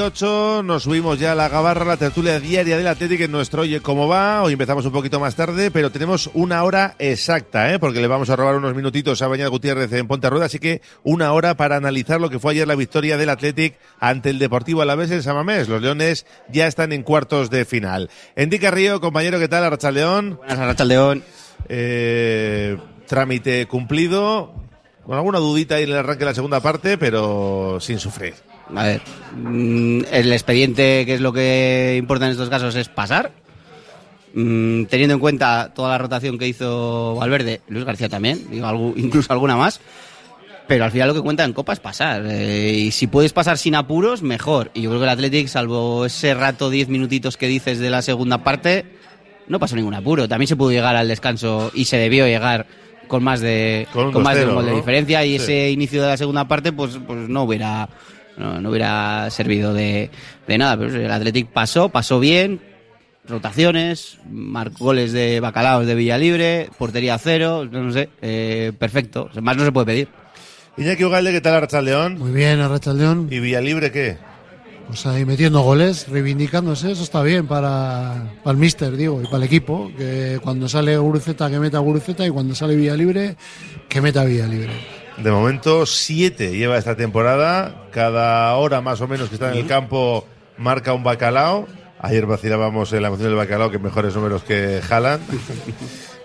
18 nos subimos ya a la gabarra, la tertulia diaria del Atlético en nuestro Oye Cómo Va. Hoy empezamos un poquito más tarde, pero tenemos una hora exacta, ¿eh? porque le vamos a robar unos minutitos a Bañal Gutiérrez en Ponte Rueda, así que una hora para analizar lo que fue ayer la victoria del Athletic ante el Deportivo Alavés en Samamés. Los Leones ya están en cuartos de final. Enrique Carrillo, compañero, ¿qué tal? Arracha León. Buenas, Arracha León. Eh, trámite cumplido, con alguna dudita ahí en el arranque de la segunda parte, pero sin sufrir. A ver, mm, el expediente, que es lo que importa en estos casos, es pasar. Mm, teniendo en cuenta toda la rotación que hizo Valverde, Luis García también, digo, incluso alguna más. Pero al final lo que cuenta en Copa es pasar. Eh, y si puedes pasar sin apuros, mejor. Y yo creo que el Athletic, salvo ese rato, 10 minutitos que dices de la segunda parte, no pasó ningún apuro. También se pudo llegar al descanso y se debió llegar con más de, con, más de un gol de diferencia. Y ese inicio de la segunda parte, pues, pues no hubiera no, hubiera servido de, nada. Pero el Athletic pasó, pasó bien, rotaciones, marcó goles de bacalaos de Villalibre, portería cero, no sé, eh, perfecto. Más no se puede pedir. Iñaki Ugalde, ¿qué tal Arracha León? Muy bien, Arracha León. ¿Y Villalibre qué? Pues ahí metiendo goles, reivindicándose, eso está bien para, el míster, digo, y para el equipo, que cuando sale Guruceta que meta Guruceta y cuando sale Villalibre que meta Villalibre. De momento, siete lleva esta temporada. Cada hora más o menos que está en el campo marca un bacalao. Ayer vacilábamos en la emoción del bacalao que mejores números que Haaland.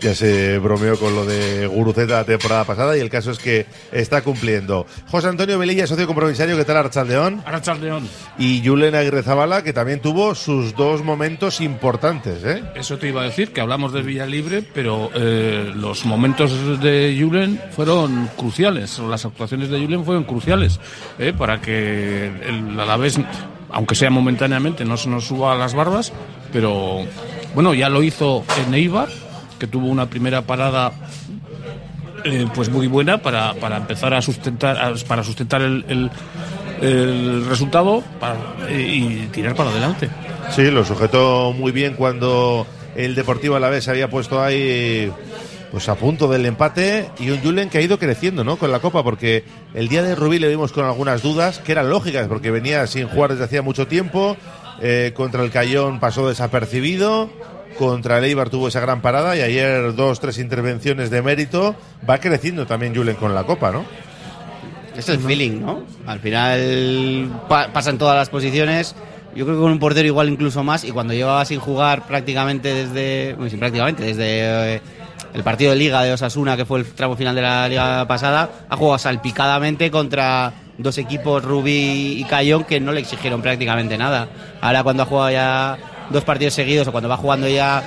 Ya se bromeó con lo de Guruceta la temporada pasada y el caso es que está cumpliendo. José Antonio Velilla, socio compromisario, ¿qué tal Archaldeón? Archaldeón. Y Julen Aguirre Zabala, que también tuvo sus dos momentos importantes, ¿eh? Eso te iba a decir, que hablamos de Villa Libre, pero eh, los momentos de Julen fueron cruciales, las actuaciones de Julen fueron cruciales, ¿eh? para que el Alavés, aunque sea momentáneamente, no se nos suba a las barbas, pero bueno, ya lo hizo en Eibar que tuvo una primera parada eh, pues muy buena para, para empezar a sustentar para sustentar el, resultado y tirar para adelante. Sí, lo sujetó muy bien cuando el Deportivo a la vez se había puesto ahí pues a punto del empate y un Julen que ha ido creciendo ¿no? con la Copa porque el día de Rubí le vimos con algunas dudas que eran lógicas porque venía sin jugar desde hacía mucho tiempo eh, contra el Cayón pasó desapercibido contra el Eibar tuvo esa gran parada y ayer dos, tres intervenciones de mérito. Va creciendo también Julen con la Copa, ¿no? Es el feeling, ¿no? Al final pasan todas las posiciones. Yo creo que con un portero igual incluso más. Y cuando llevaba sin jugar prácticamente desde. Bueno, sin prácticamente, desde eh, el partido de Liga de Osasuna, que fue el tramo final de la Liga pasada, ha jugado salpicadamente contra dos equipos, Rubí y Cayón, que no le exigieron prácticamente nada. Ahora cuando ha jugado ya dos partidos seguidos o cuando va jugando ya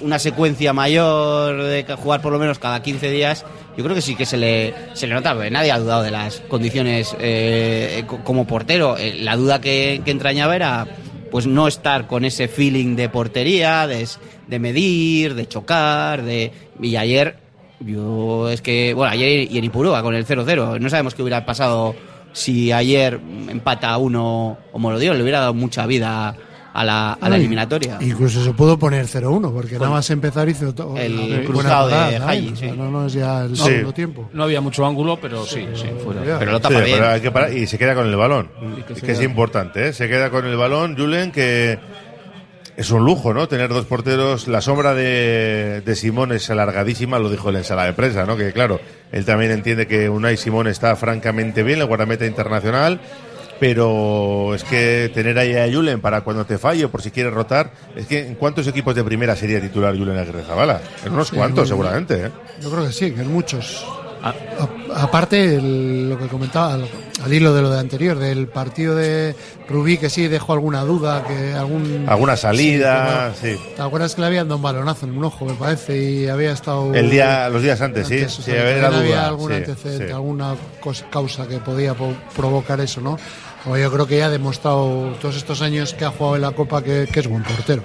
una secuencia mayor de jugar por lo menos cada 15 días, yo creo que sí que se le, se le nota, nadie ha dudado de las condiciones eh, como portero. Eh, la duda que, entrañaba era pues no estar con ese feeling de portería, de, de medir, de chocar, de... Y ayer, yo es que, bueno, ayer y en Ipurúa con el 0-0, no sabemos qué hubiera pasado si ayer empata uno o dio le hubiera dado mucha vida a la, a la eliminatoria. Incluso se pudo poner 0-1, porque nada más empezar hizo todo. El cruzado de Hayi, no, no es ya el segundo tiempo. No había mucho ángulo, pero sí, sí, fuera. Pero lo tapa bien. hay que parar, y se queda con el balón. Es que es importante, ¿eh? Se queda con el balón, Julen, que es un lujo, ¿no? Tener dos porteros. La sombra de, de Simón es alargadísima, lo dijo en la sala de prensa, ¿no? Que claro, él también entiende que Unai Simón está francamente bien, el guardameta internacional pero es que tener ahí a Julen para cuando te fallo, por si quieres rotar, es que ¿en cuántos equipos de primera sería titular Julen Aguirre Zabala? En unos cuantos, seguramente. ¿eh? Yo creo que sí, que en muchos. Ah, aparte, el- lo que comentaba, al, al hilo de lo de anterior, del partido de Rubí, que sí dejó alguna duda, que algún. Alguna salida, Sí, sí. ¿Te acuerdas que le habían dado un balonazo en un ojo, me parece? Y había estado. El día, los días antes, sí. o sí, sea, duda. había algún sí, antecedente, sí. alguna cosa- causa que podía po- provocar eso, ¿no? Como yo creo que ya ha demostrado todos estos años que ha jugado en la Copa que, que es buen portero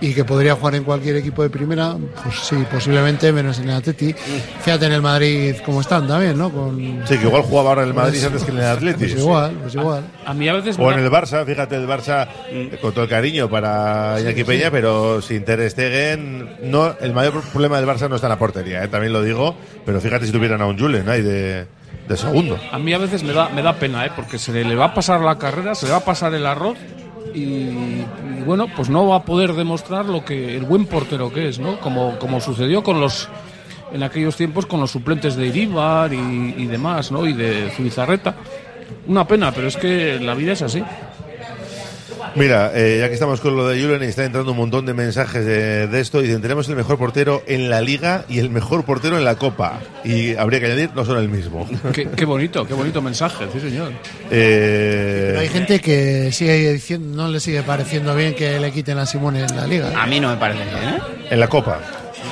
y que podría jugar en cualquier equipo de primera, pues sí, posiblemente menos en el Atleti. Fíjate en el Madrid cómo están también, ¿no? Con, Sí, que igual jugaba ahora en el Madrid antes que en el Atleti. pues igual, pues igual. A mí a veces O en el Barça, fíjate, el Barça, eh, con todo el cariño para Iñaki Peña, pero sin Ter Stegen, no, el mayor problema del Barça no está en la portería, eh, también lo digo, pero fíjate si tuvieran a un Julen ahí de, de segundo. A mí a veces me da, me da pena, ¿eh? porque se le va a pasar la carrera, se le va a pasar el arroz y, bueno, pues no va a poder demostrar lo que el buen portero que es, ¿no? Como, como sucedió con los en aquellos tiempos con los suplentes de Iríbar y, y demás, ¿no? Y de Zubizarreta. Una pena, pero es que la vida es así. Mira, eh, ya que estamos con lo de Julen, está entrando un montón de mensajes de, de esto. Dicen, tenemos el mejor portero en la Liga y el mejor portero en la Copa. Y habría que añadir, no son el mismo. Qué, qué bonito, qué bonito mensaje, sí señor. Eh, Pero hay gente que sigue diciendo, no le sigue pareciendo bien que le quiten a Simone en la liga. A mí no me parece bien, ¿eh? en la Copa.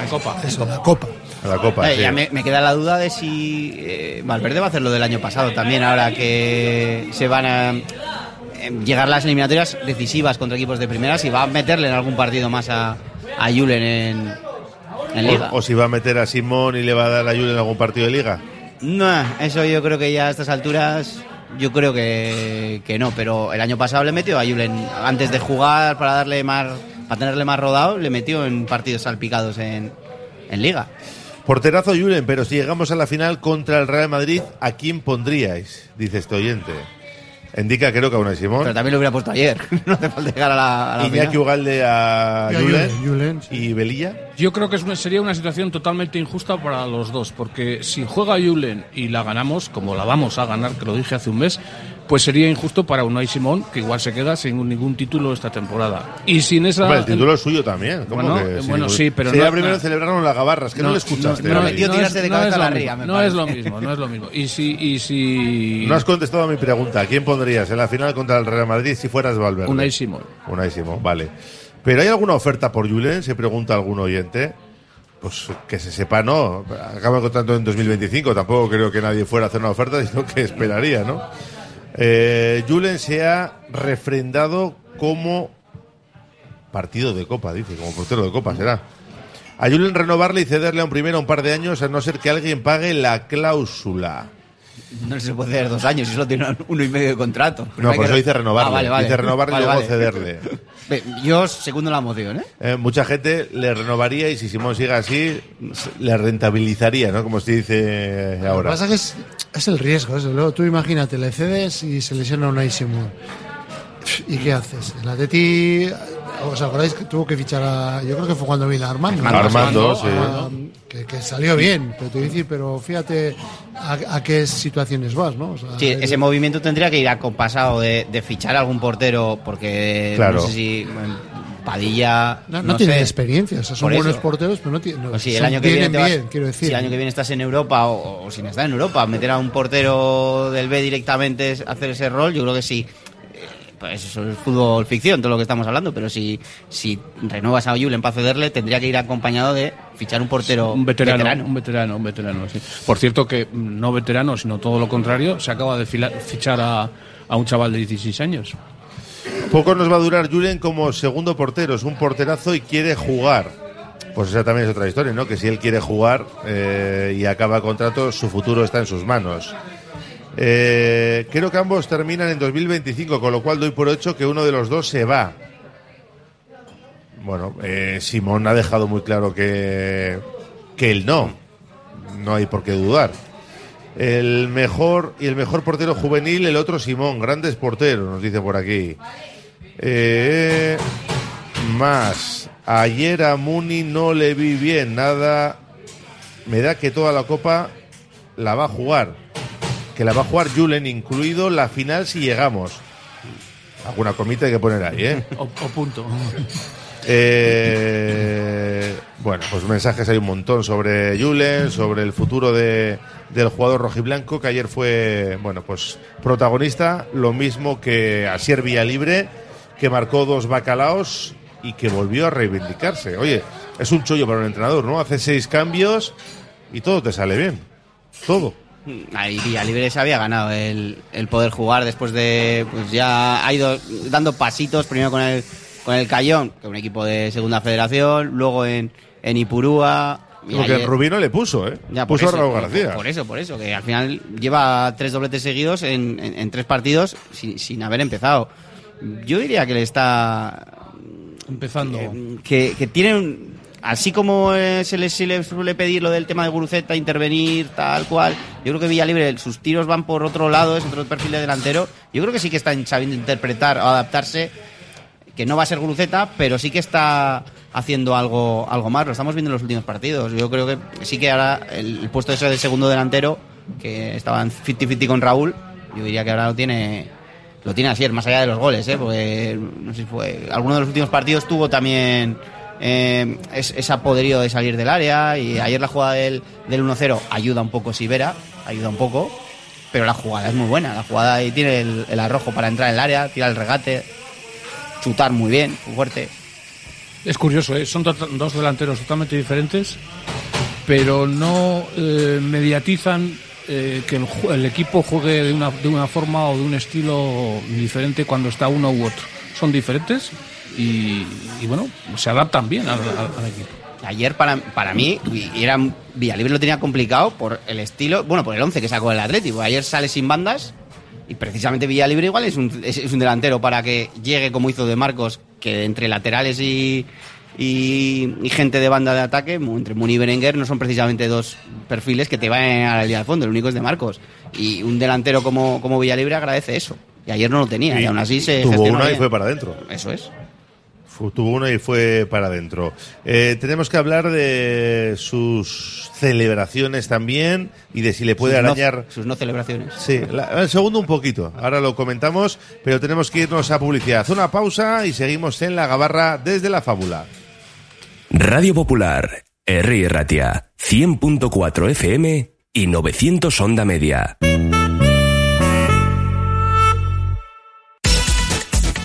La copa. Eso, la Copa. En la Copa, Eh, sí. ya me, me queda la duda de si eh, Valverde va a hacer lo del año pasado también, ahora que se van a eh, llegar las eliminatorias decisivas contra equipos de primeras y va a meterle en algún partido más a, a Julen en, en Liga. O, o si va a meter a Simón y le va a dar a Julen en algún partido de Liga. No, eso yo creo que ya a estas alturas, yo creo que, que no, pero el año pasado le metió a Julen, antes de jugar para darle más, para tenerle más rodado, le metió en partidos salpicados en, en Liga. Porterazo Julen, pero si llegamos a la final contra el Real Madrid, ¿a quién pondríais? Dice este oyente. Indica creo que a Unai Simón. Pero también lo hubiera puesto ayer, no hace falta llegar a la, a la Iñaki final. Ugalde a. Julen, Julen, sí. y Belilla. Yo creo que es una- sería una situación totalmente injusta para los dos, porque si juega Julen y la ganamos, como la vamos a ganar, que lo dije hace un mes, pues sería injusto para Unai Simón, que igual se queda sin ningún título esta temporada. Y sin esa... Hombre, el título es suyo también. ¿cómo Bueno, que sin bueno, sí, pero Sería no- primero no. celebraron la gabarra, es que no, No, le escuchaste. no, tirarse de no cabeza la lo ría, no es lo mismo, no es lo mismo. Y si... Y si... No has contestado a mi pregunta. ¿A quién pondrías en la final contra el Real Madrid si fueras Valverde? Unai Simón. Unai Simón, vale. ¿Pero hay alguna oferta por Julen? Se pregunta algún oyente. Pues que se sepa, no. Acaba el contrato en 2025. Tampoco creo que nadie fuera a hacer una oferta, sino que esperaría, ¿no? Eh, Julen se ha refrendado como partido de Copa, dice, como portero de Copa será. A Julen renovarle y cederle a un primero un par de años, a no ser que alguien pague la cláusula. No se puede hacer dos años y solo tiene uno y medio de contrato. No, por que- eso dice renovarle. Ah, vale, vale. Dice renovarle Vale, y luego vale. cederle. Yo segundo la moción, ¿eh? Eh, mucha gente le renovaría y si Simón sigue así, le rentabilizaría, ¿no? Como se dice Lo que ahora. pasa que es, es el riesgo, eso. Luego tú imagínate, le cedes y se lesiona un Simón. ¿Y qué haces? El Atleti, ¿os acordáis que tuvo que fichar a... Yo creo que fue cuando vino Armando. ¿no? Armando, sí. Que, que salió bien, pero te voy a decir, pero fíjate a, a qué situaciones vas, ¿no? O sea, Sí, el- ese movimiento tendría que ir acompasado de, de fichar a algún portero, porque Claro. no sé si bueno, Padilla. no, no tienen sé. experiencia, o sea, son buenos porteros, pero no tienen. Pues si el año que viene te vas- bien, quiero decir. Si el año que viene estás en Europa o, o sin estar en Europa, meter a un portero del B directamente es hacer ese rol, yo creo que sí. Pues eso es fútbol ficción, todo lo que estamos hablando, pero si, si renuevas a Julen para cederle, tendría que ir acompañado de fichar un portero Un veterano, un veterano, un veterano, sí. Por cierto que no veterano, sino todo lo contrario, se acaba de fichar a, a un chaval de 16 años. Poco nos va a durar Julen como segundo portero. Es un porterazo y quiere jugar. Pues esa también es otra historia, ¿no? Que si él quiere jugar eh, y acaba contrato, su futuro está en sus manos. Eh, creo que ambos terminan en 2025, con lo cual doy por hecho que uno de los dos se va. Bueno, eh, Simón ha dejado muy claro que, que él no. No hay por qué dudar. El mejor y el mejor portero juvenil, el otro Simón, grandes porteros, nos dice por aquí. Eh, más. Ayer a Muni no le vi bien, nada. Me da que toda la copa la va a jugar. Que la va a jugar Julen, incluido la final si llegamos. Alguna comita hay que poner ahí, ¿eh? O, o punto. Eh, bueno, pues mensajes hay un montón sobre Julen, sobre el futuro de, del jugador rojiblanco que ayer fue, bueno, pues protagonista, lo mismo que Asier Villalibre, que marcó dos bacalaos y que volvió a reivindicarse. Oye, es un chollo para un entrenador, ¿no? Hace seis cambios y todo te sale bien. Todo. Ahí Villalibre se había ganado el, el poder jugar después de. Pues ya ha ido dando pasitos, primero con el, con el Cayón, que es un equipo de segunda federación, luego en, en Ipurúa. Porque ayer- Rubino le puso, ¿eh? Ya, puso eso, a Raúl por- García. Por eso, por eso, que al final lleva tres dobletes seguidos en, en- en tres partidos sin, sin haber empezado. Yo diría que le está. Empezando. eh, que, que tiene un- Así como eh, se, le, se le suele pedir lo del tema de Guruceta, intervenir, tal cual, yo creo que Villalibre, sus tiros van por otro lado, es otro perfil de delantero. Yo creo que sí que está sabiendo interpretar o adaptarse que no va a ser Guruceta, pero sí que está haciendo algo, algo más. Lo estamos viendo en los últimos partidos. Yo creo que sí que ahora el, el puesto ese de segundo delantero, que estaba en 50-50 con Raúl, yo diría que ahora lo tiene lo tiene así, más allá de los goles, ¿eh? porque no sé si fue. Alguno de los últimos partidos tuvo también eh, es- apoderío de salir del área y ayer la jugada del, del 1-0 ayuda un poco Sivera, ayuda un poco, pero la jugada es muy buena. La jugada ahí tiene el, arrojo para entrar en el área, tira el regate, chutar muy bien, fuerte. Es curioso, ¿eh? son to- dos delanteros totalmente diferentes, pero no eh, mediatizan que el, el equipo juegue de una, de una forma o de un estilo diferente cuando está uno u otro. Son diferentes y, y, bueno, se adaptan bien al, al- al equipo. Ayer para, para mí, era, Villalibre lo tenía complicado por el estilo, bueno, por el 11 que sacó el Atlético. Ayer sale sin bandas y precisamente Villalibre igual es un, es, es un delantero para que llegue como hizo de Marcos, que entre laterales y, y, y gente de banda de ataque, entre Muni y Berenguer, no son precisamente dos perfiles que te vayan a la línea de fondo, el único es de Marcos. Y un delantero como, como Villalibre agradece eso. Y ayer no lo tenía, y, aún así se tuvo una y fue para adentro. Eso es. Tuvo una y fue para adentro. Eh, tenemos que hablar de sus celebraciones también y de si le puede Sus no- arañar. sus no celebraciones. Sí, la- el segundo un poquito. Ahora lo comentamos, pero tenemos que irnos a publicidad. Una pausa y seguimos en la gabarra desde la fábula. Radio Popular, R. Ratia, 100.4 FM y 900 Onda Media.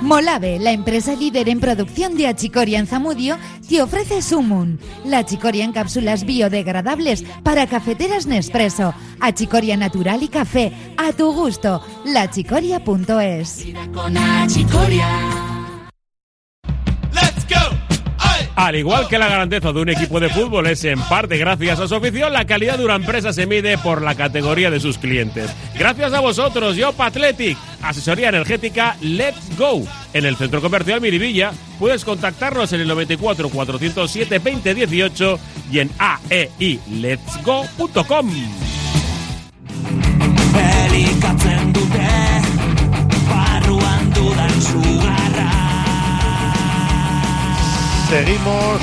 Molave, la empresa líder en producción de achicoria en Zamudio, te ofrece Sumun, la achicoria en cápsulas biodegradables para cafeteras Nespresso, achicoria natural y café, a tu gusto, lachicoria.es. Al igual que la grandeza de un equipo de fútbol es en parte gracias a su afición, la calidad de una empresa se mide por la categoría de sus clientes. Gracias a vosotros, Yop Athletic, asesoría energética Let's Go. En el centro comercial Miribilla puedes contactarnos en el 94 407 2018 y en aeiletsgo.com. Seguimos.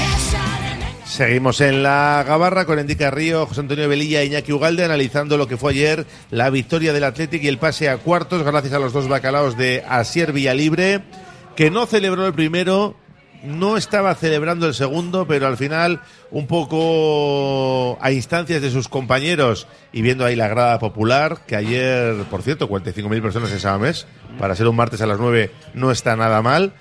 Seguimos en la Gabarra con Endica Río, José Antonio Velilla e Iñaki Ugalde analizando lo que fue ayer la victoria del Athletic y el pase a cuartos gracias a los dos bacalaos de Asier Villalibre, que no celebró el primero no estaba celebrando el segundo, pero al final un poco a instancias de sus compañeros y viendo ahí la grada popular, que ayer, por cierto, 45.000 personas en Samamés, para ser un martes a las 9 no está nada mal.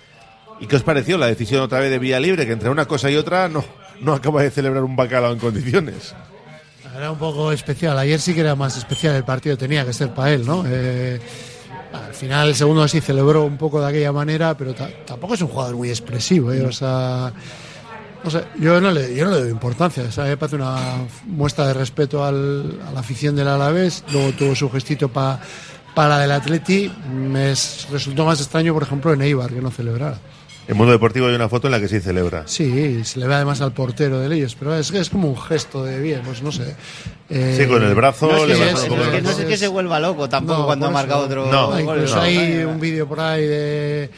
¿Y qué os pareció la decisión otra vez de Vía Libre, que entre una cosa y otra no, no acaba de celebrar un bacalao en condiciones? Era un poco especial. Ayer sí que era más especial el partido, tenía que ser para él, ¿no? Eh, al final el segundo sí celebró un poco de aquella manera, pero ta- tampoco es un jugador muy expresivo, ¿eh? O sea, yo no le, yo no le doy importancia. Me parece una muestra de respeto al- a la afición del Alavés. Luego tuvo su gestito pa- para el Atleti. Me es- resultó más extraño, por ejemplo, en Eibar, que no celebrara. En Mundo Deportivo hay una foto en la que sí celebra. Sí, se le ve además al portero de ellos, pero es, es como un gesto de bien, pues no sé. Eh, Sí, con el brazo No es, que, no es el que- no brazo. es que se vuelva loco tampoco No, cuando marcado otro No. Gol, incluso ¿no? hay un vídeo por ahí de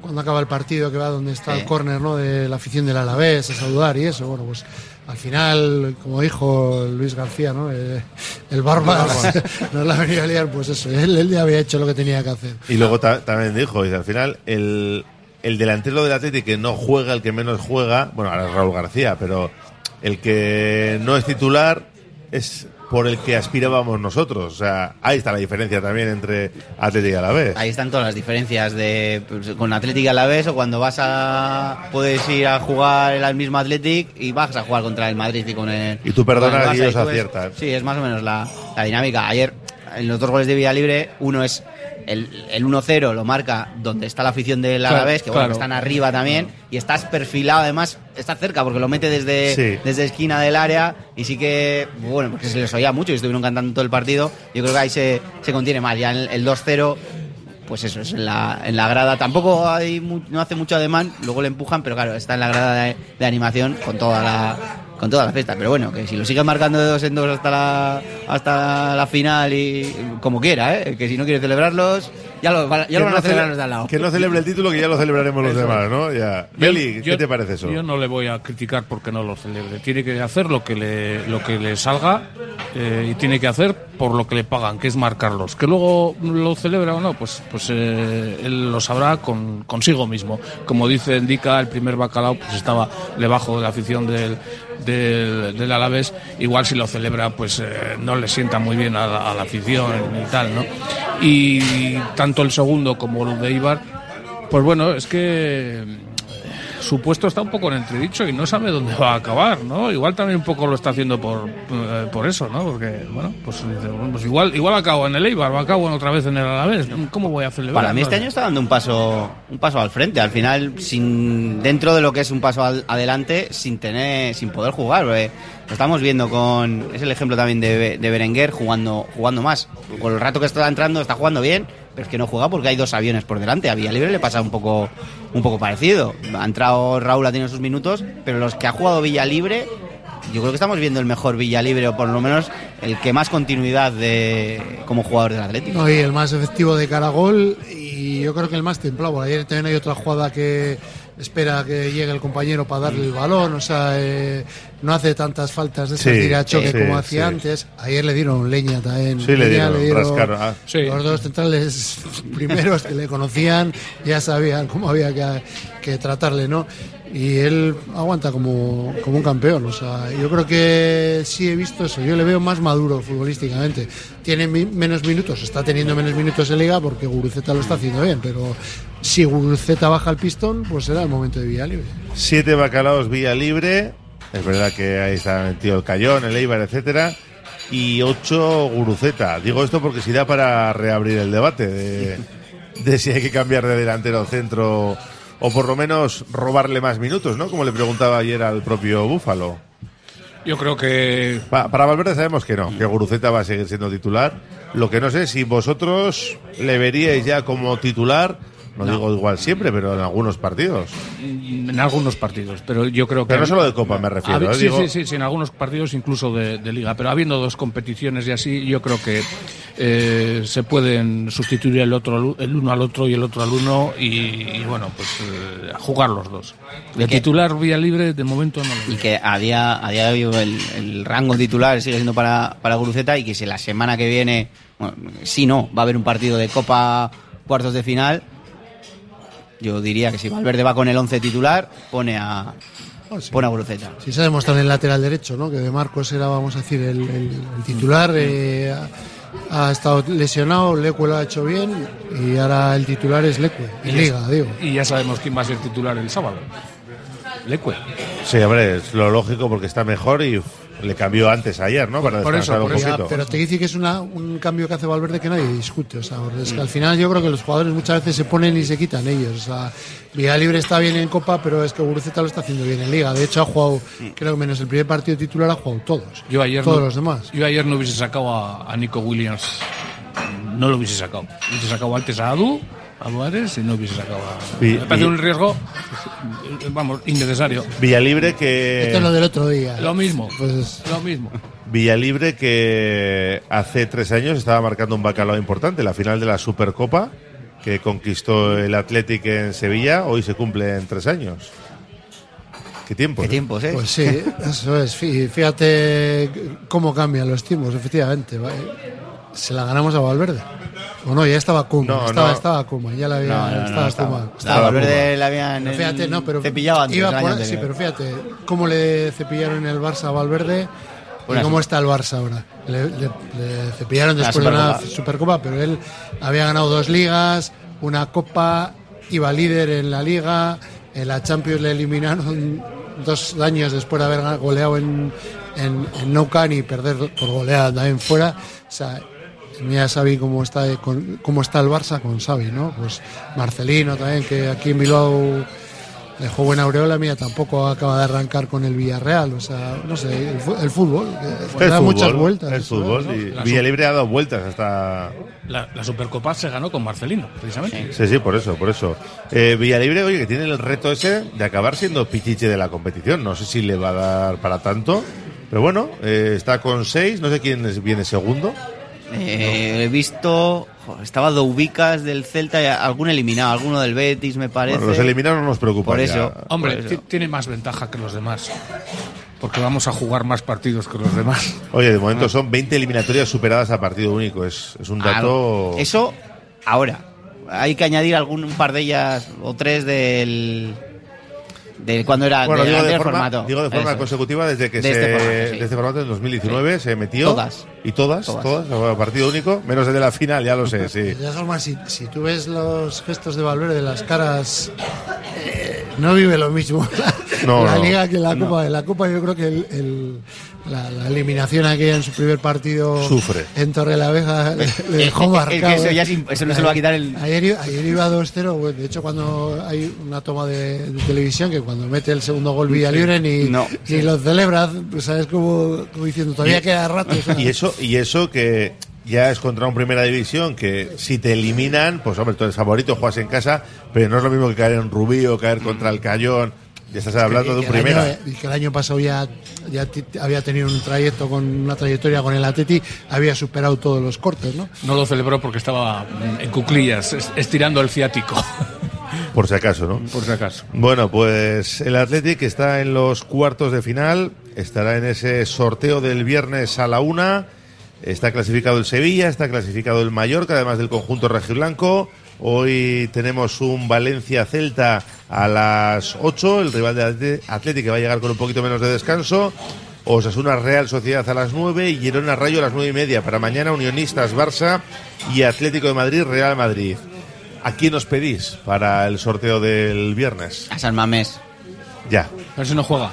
cuando acaba el partido que va donde está Sí. el córner ¿no? de la afición del Alavés a saludar y eso. Bueno, pues al final, como dijo Luis García, ¿no? Eh, el Barbas nos la venía a liar, pues eso, él, él ya había hecho lo que tenía que hacer. Y luego ta- también dijo, dice, al final, el, el delantero del Atlético que no juega, el que menos juega, bueno, ahora es Raúl García, pero el que no es titular es por el que aspirábamos nosotros. O sea, ahí está la diferencia también entre Atlético y Alavés. Ahí están todas las diferencias de pues, con Atlético a la vez o cuando vas a puedes ir a jugar el mismo Athletic y vas a jugar contra el Madrid y con el Y tú perdonas y ellos aciertan. sí, es más o menos la, la dinámica. Ayer en los dos goles de Villa Libre, uno es el, el 1-0 lo marca donde está la afición del Claro, Alavés, que bueno, claro. están arriba también, y estás perfilado además, estás cerca porque lo mete desde, Sí. desde esquina del área y sí que, bueno, porque se les oía mucho y estuvieron cantando todo el partido, yo creo que ahí se, se contiene más. Ya el, el 2-0 pues eso, es en la, en la grada. Tampoco hay no hace mucho ademán, luego le empujan, pero claro, está en la grada de, de animación con toda la con toda la fiesta. Pero bueno, que si lo siguen marcando de dos en dos hasta la, hasta la final y como quiera, ¿eh? que si no quiere celebrarlos, ya lo, van- ya lo van no a celebrar cele- los de al lado. Que no celebre el título, que ya lo celebraremos los Eso demás. ¿no? Ya. Yo- Beli, ¿qué yo- te parece eso? Yo no le voy a criticar porque no lo celebre. Tiene que hacer lo que le, lo que le salga eh, y tiene que hacer por lo que le pagan, que es marcarlos. Que luego lo celebra o no, pues, pues eh, él lo sabrá con, consigo mismo. Como dice, indica, el primer bacalao pues estaba debajo de la afición del, del, del Alavés. Igual si lo celebra, pues eh, no le sienta muy bien a la, a la afición y tal, ¿no? Y tanto el segundo como el de Ibar, pues bueno, es que su puesto está un poco en entredicho y no sabe dónde va a acabar, ¿no? Igual también un poco lo está haciendo por, eh, por eso, ¿no? Porque, bueno, pues, bueno, pues igual, igual acabo en el Eibar, acabo otra vez en el Alavés. ¿Cómo voy a celebrar? Para mí este año está dando un paso un paso al frente, al final sin dentro de lo que es un paso al- adelante sin tener sin poder jugar, porque lo estamos viendo con es el ejemplo también de, de Berenguer jugando jugando más. Con el rato que está entrando está jugando bien, pero es que no juega porque hay dos aviones por delante. A Villalibre le pasa un poco un poco parecido. Ha entrado Raúl ha tenido sus minutos, pero los que ha jugado Villalibre yo creo que estamos viendo el mejor Villalibre o por lo menos el que más continuidad de como jugador del Atlético. No, y el más efectivo de cara a gol y yo creo que el más templado. Ayer también hay otra jugada que espera que llegue el compañero para darle el balón, o sea, eh, no hace tantas faltas de Sí, esas de a choque sí, como hacía sí. antes. Ayer le dieron leña también. Sí, le Leña, dieron, rascaron, ah. Sí. Los dos centrales primeros que le conocían ya sabían cómo había que, que tratarle, ¿no? Y él aguanta como, como un campeón. O sea, yo creo que sí he visto eso. Yo le veo más maduro futbolísticamente. Tiene mi- menos minutos, está teniendo menos minutos en liga porque Guruceta lo está haciendo bien. Pero si Guruceta baja el pistón, pues será el momento de Vía Libre. Siete bacalaos vía libre. Es verdad que ahí está metido el Cayón, el Eibar, etcétera. Y ocho Guruceta. Digo esto porque si da para reabrir el debate de, de si hay que cambiar de delantero al centro o por lo menos robarle más minutos, ¿no? Como le preguntaba ayer al propio Búfalo. Yo creo que Pa- para Valverde sabemos que no, que Guruceta va a seguir siendo titular. Lo que no sé si vosotros le veríais ya como titular, no, digo igual siempre, pero en algunos partidos. en algunos partidos, pero yo creo que... Pero no solo de Copa me refiero, ¿eh? sí, Digo- sí, sí, sí, en algunos partidos incluso de, de liga, pero habiendo dos competiciones y así, yo creo que eh, se pueden sustituir el otro el uno al otro y el otro al uno y, y, bueno, pues eh, jugar los dos. De titular vía libre de momento no lo y que a día, a día de hoy el, el rango titular sigue siendo para, para Guruceta y que si la semana que viene, bueno, si no, va a haber un partido de Copa cuartos de final, Yo diría que si Valverde va con el 11 titular, pone a, pone a Guruceta. Si se ha demostrado en el lateral derecho, ¿no? Que de Marcos era, vamos a decir, el, el- el titular. eh, ha, ha estado lesionado, Leque lo ha hecho bien y ahora el titular es Leque, en Liga, digo. Y ya sabemos quién va a ser titular el sábado. Leque. Sí, hombre, es lo lógico porque está mejor y le cambió antes ayer, ¿no? Para Por eso, descansar por un eso. poquito. Pero te dice que es una- un cambio que hace Valverde que nadie discute. O sea, es que al final yo creo que los jugadores muchas veces se ponen y se quitan ellos. O sea, Villa Libre está bien en Copa, pero es que Guruceta lo está haciendo bien en Liga. De hecho, ha jugado, creo que menos el primer partido titular, ha jugado todos. Yo ayer todos no, los demás. Yo ayer no hubiese sacado a, a Nico Williams. No lo hubiese sacado. Hubiese sacado antes a Adu, a Duárez, y no hubiese sacado a. Vi- Me parece vi- un riesgo, vamos, innecesario. Villalibre que. Esto es lo del otro día. Lo mismo. Pues Lo mismo. Villalibre que hace tres años estaba marcando un bacalao importante, la final de la Supercopa que conquistó el Athletic en Sevilla, hoy se cumple en tres años. ¿Qué tiempo? ¿Qué tiempos, eh? Pues sí, eso es. Fí- Fíjate cómo cambian los tiempos, efectivamente. va- Se la ganamos a Valverde. O no, ya estaba Kuma. No, estaba, no. estaba Kuma, ya la había. No, no, no, estaba estaba- Kuma. estaba Valverde le habían Pero fíjate, no, pero cepillado antes, iba por- sí, pero fíjate cómo le cepillaron en el Barça a Valverde y cómo está el Barça ahora. Le, le- le cepillaron La después de una Supercopa. Pero él había ganado dos ligas, una Copa, iba líder en la Liga, en la Champions le eliminaron dos años después de haber goleado en, en, en Nou Camp y perder por goleada también fuera. O sea, mira Xavi cómo está, eh, con- cómo está el Barça con Xavi, ¿no? Pues Marcelino también, que aquí en Bilbao el juego en Aureola, mira, tampoco acaba de arrancar con el Villarreal. O sea, no sé, el, el fútbol, que El da fútbol, muchas vueltas. El eso fútbol. ¿no? y La Villalibre ha dado vueltas hasta. La, la Supercopa se ganó con Marcelino, precisamente. Sí, sí, por eso, por eso. Eh, Villalibre, oye, que tiene el reto ese de acabar siendo pichiche de la competición. No sé si le va a dar para tanto. Pero bueno, eh, está con seis. No sé quién es- viene segundo. Eh, He visto. jo, Estaba Doubicas del Celta y algún eliminado, alguno del Betis, me parece. Bueno, los eliminados no nos preocupan. Por ya. eso. Hombre, Por eso. ti- tiene más ventaja que los demás. Porque vamos a jugar más partidos que los demás. Oye, de momento son 20 eliminatorias superadas a partido único. Es, es un dato. Eso, ahora. Hay que añadir algún un par de ellas o tres del. De cuando era Bueno, del digo de, forma, formato. digo de forma Eso. consecutiva desde que De se, este formato, sí. de este formato en 2019 se metió. Todas. Y todas, todas, Todas. a partido único, menos el de la final, ya lo sé, sí. De todas formas, si, si tú ves los gestos de Valverde, las caras, eh, no vive lo mismo No, la. Liga que la Copa. La Copa yo creo que el- el- la, la eliminación aquella en su primer partido Sufre. en Torrelavega le, le dejó marcado. eso ¿eh? ya eso no se lo va a quitar el- Ayer, iba- ayer iba 2-0, bueno, de hecho cuando hay una toma de, de televisión que cuando mete el segundo gol Villalibre ni, No. ni lo celebra, pues sabes como, como diciendo, todavía Y- queda rato. sea. Y eso, y eso que ya es contra un primera división que si te eliminan, pues hombre, tú eres favorito, juegas en casa, pero no es lo mismo que caer en Rubí o caer contra el Cayón. Ya estás hablando de un que el primera. año- y que el año pasado ya, ya había tenido un trayecto con una trayectoria con el Atleti, había superado todos los cortes, ¿no? No lo celebró porque estaba en cuclillas, es- estirando el ciático. Por si acaso, ¿no? Por si acaso. Bueno, pues el Athletic está en los cuartos de final, estará en ese sorteo del viernes a la una. Está clasificado el Sevilla, está clasificado el Mallorca, además del conjunto rojiblanco. Hoy tenemos un Valencia-Celta a las 8, el rival de Athletic que va a llegar con un poquito menos de descanso. Osasuna Real Sociedad a las 9 y Girona Rayo a las nueve y media. Para mañana Unionistas Barça y Atlético de Madrid Real Madrid. ¿A quién os pedís para el sorteo del viernes? A San Mamés. Ya. Pero si no juega.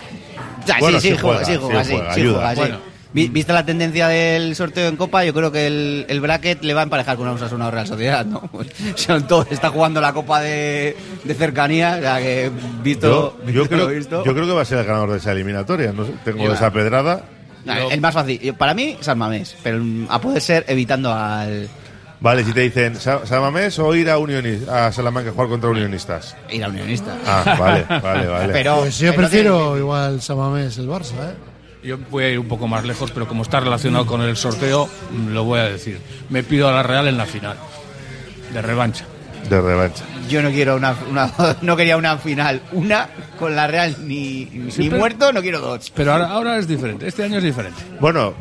Ya, Bueno, sí, sí, sí juega, juega, sí, juega, sí, juega, sí ayuda. juega, sí. Bueno. Vi- Vista la tendencia del sorteo en Copa, yo creo que el, el bracket le va a emparejar con una Osasuna o Real Sociedad, ¿no? Pues, son todos, está jugando la Copa de, de cercanía, o sea que visto, Yo, yo visto lo creo, visto. yo creo que va a ser el ganador de esa eliminatoria. No sé, tengo esa pedrada. Ah, El más fácil, para mí, San Mamés, pero mm, a poder ser evitando al Vale, si te dicen Sa- Samamés o ir a, Unionis- a Salamanca a jugar contra Unionistas. ir a Unionista. Ah, vale, vale, vale. Pero, Pues yo pero prefiero igual Samamés el Barça, ¿eh? Yo voy a ir un poco más lejos, pero como está relacionado con el sorteo, mm, lo voy a decir. Me pido a la Real en la final. De revancha. De revancha. Yo no quiero una, una- no quería una final, una con la Real ni, ni muerto, no quiero dos. Pero ahora, ahora es diferente. Este año es diferente. Bueno,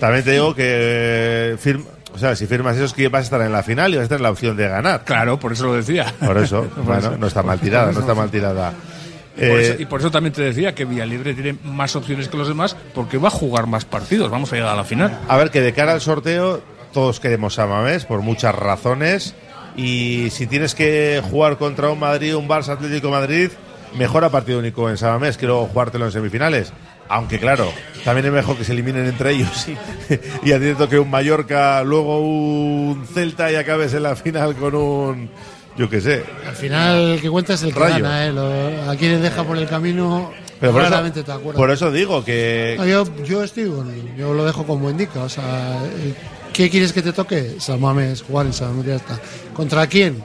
también te digo que firm- O sea, si firmas eso es que vas a estar en la final y vas a tener la opción de ganar. Claro, por eso lo decía. Por eso, bueno, no está mal tirada, no está mal tirada. Y por, Eh, eso, y por eso también te decía que Villalibre tiene más opciones que los demás porque va a jugar más partidos. Vamos a llegar a la final. A ver, que de cara al sorteo, todos queremos a Mamés por muchas razones. Y si tienes que jugar contra un Madrid, un Barça Atlético de Madrid, mejor a partido único en Samamés que luego jugártelo en semifinales. Aunque claro, también es mejor que se eliminen entre ellos y, y toque un Mallorca, luego un Celta y acabes en la final con un, yo qué sé. Al final el que cuenta es el que Rayo. gana, ¿eh? Lo- a quienes deja por el camino, Pero por eso, claramente te acuerdas. por eso digo que No, yo, yo estoy con- yo lo dejo como indica. O sea, eh, ¿qué quieres que te toque? En San Mamés, ya está. ¿Contra quién?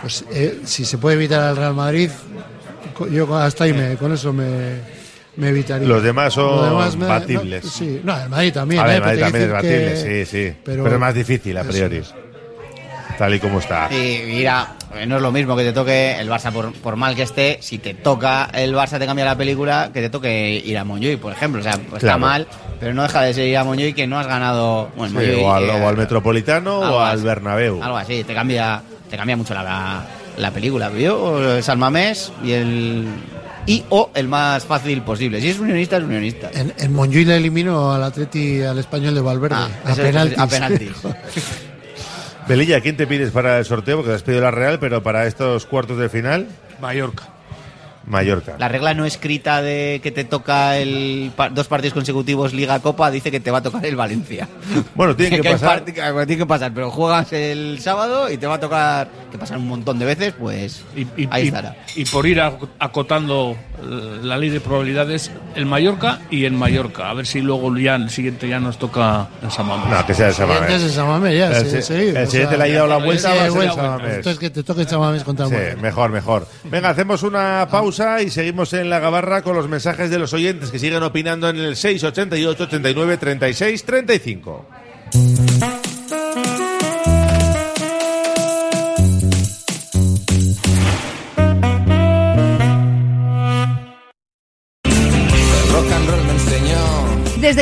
Pues eh, si se puede evitar al Real Madrid, yo hasta ahí me, con eso me, me evitaría. Los demás son Lo demás me da- batibles. no, sí, no, el Madrid también. a ver, eh, Madrid pero te también es batible, sí, sí. Pero, pero- es más difícil a priori. es. Tal y como está. Y mira, eh, no es lo mismo que te toque el Barça por, por mal que esté. Si te toca el Barça te cambia la película, que te toque ir a Montjuic, por ejemplo. O sea, pues Claro. está mal, pero no deja de ser ir a Montjuic que no has ganado. Bueno, Sí, Montjuic, o, al, eh, o al Metropolitano o al así. Bernabéu. Algo así, te cambia, te cambia mucho la, la película. Yo, el San Mamés y el. Y o el más fácil posible. Si es unionista, es unionista. En, en le eliminó al Atleti al español de Valverde. Ah, a, penaltis. a penaltis. Belilla, ¿quién te pides para el sorteo? Porque has pedido la Real, pero para estos cuartos de final, Mallorca. Mallorca. La regla no escrita de que te toca el pa- dos partidos consecutivos Liga Copa dice que te va a tocar el Valencia. Bueno, tiene que hay pasar. que- tiene que pasar, pero juegas el sábado y te va a tocar que pasar un montón de veces, pues Y, y- ahí y- estará. y por ir ac- acotando eh, la ley de probabilidades, el Mallorca y el Mallorca. A ver si luego ya el siguiente ya nos toca el San Mamés. No, que sea el San Siguiente Mamés. es el Mamés, ya, El siguiente sea, le ha ido la vuelta, va a ser el que te toque el San Mamés contra el Sí, mejor, mejor. Venga, hacemos una pausa y seguimos en la gabarra con los mensajes de los oyentes que siguen opinando en el 688 89 36 35.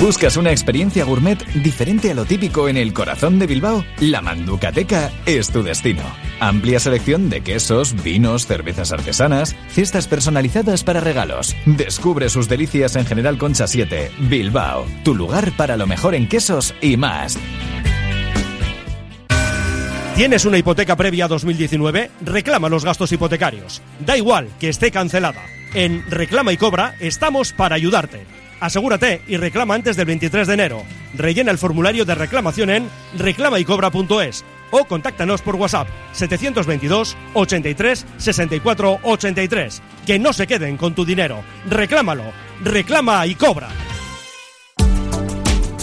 ¿Buscas una experiencia gourmet diferente a lo típico en el corazón de Bilbao? La Manducateca es tu destino. Amplia selección de quesos, vinos, cervezas artesanas, cestas personalizadas para regalos. Descubre sus delicias en General Concha 7, Bilbao, tu lugar para lo mejor en quesos y más. ¿Tienes una hipoteca previa a 2019? Reclama los gastos hipotecarios. Da igual que esté cancelada. En Reclama y Cobra estamos para ayudarte. Asegúrate y reclama antes del 23 de enero. Rellena el formulario de reclamación en reclamaycobra.es o contáctanos por WhatsApp 722 83 64 83. Que no se queden con tu dinero. Reclámalo. Reclama y cobra.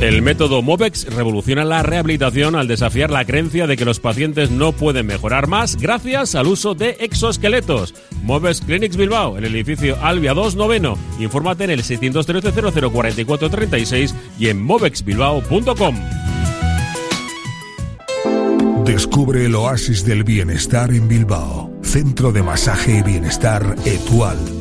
El método MOVEX revoluciona la rehabilitación al desafiar la creencia de que los pacientes no pueden mejorar más gracias al uso de exoesqueletos. MOVEX Clinics Bilbao, en el edificio Albia 2 Noveno. Infórmate en el 613 004436 y en movexbilbao.com. Descubre el oasis del bienestar en Bilbao. Centro de Masaje y Bienestar Etual.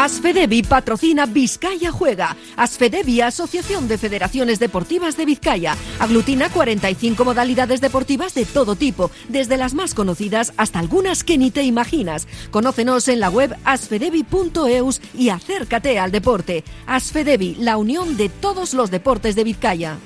Asfedevi patrocina Vizcaya Juega. Asfedevi, Asociación de Federaciones Deportivas de Vizcaya, aglutina 45 modalidades deportivas de todo tipo, desde las más conocidas hasta algunas que ni te imaginas. Conócenos en la web asfedevi.eus y acércate al deporte. Asfedevi, la unión de todos los deportes de Vizcaya.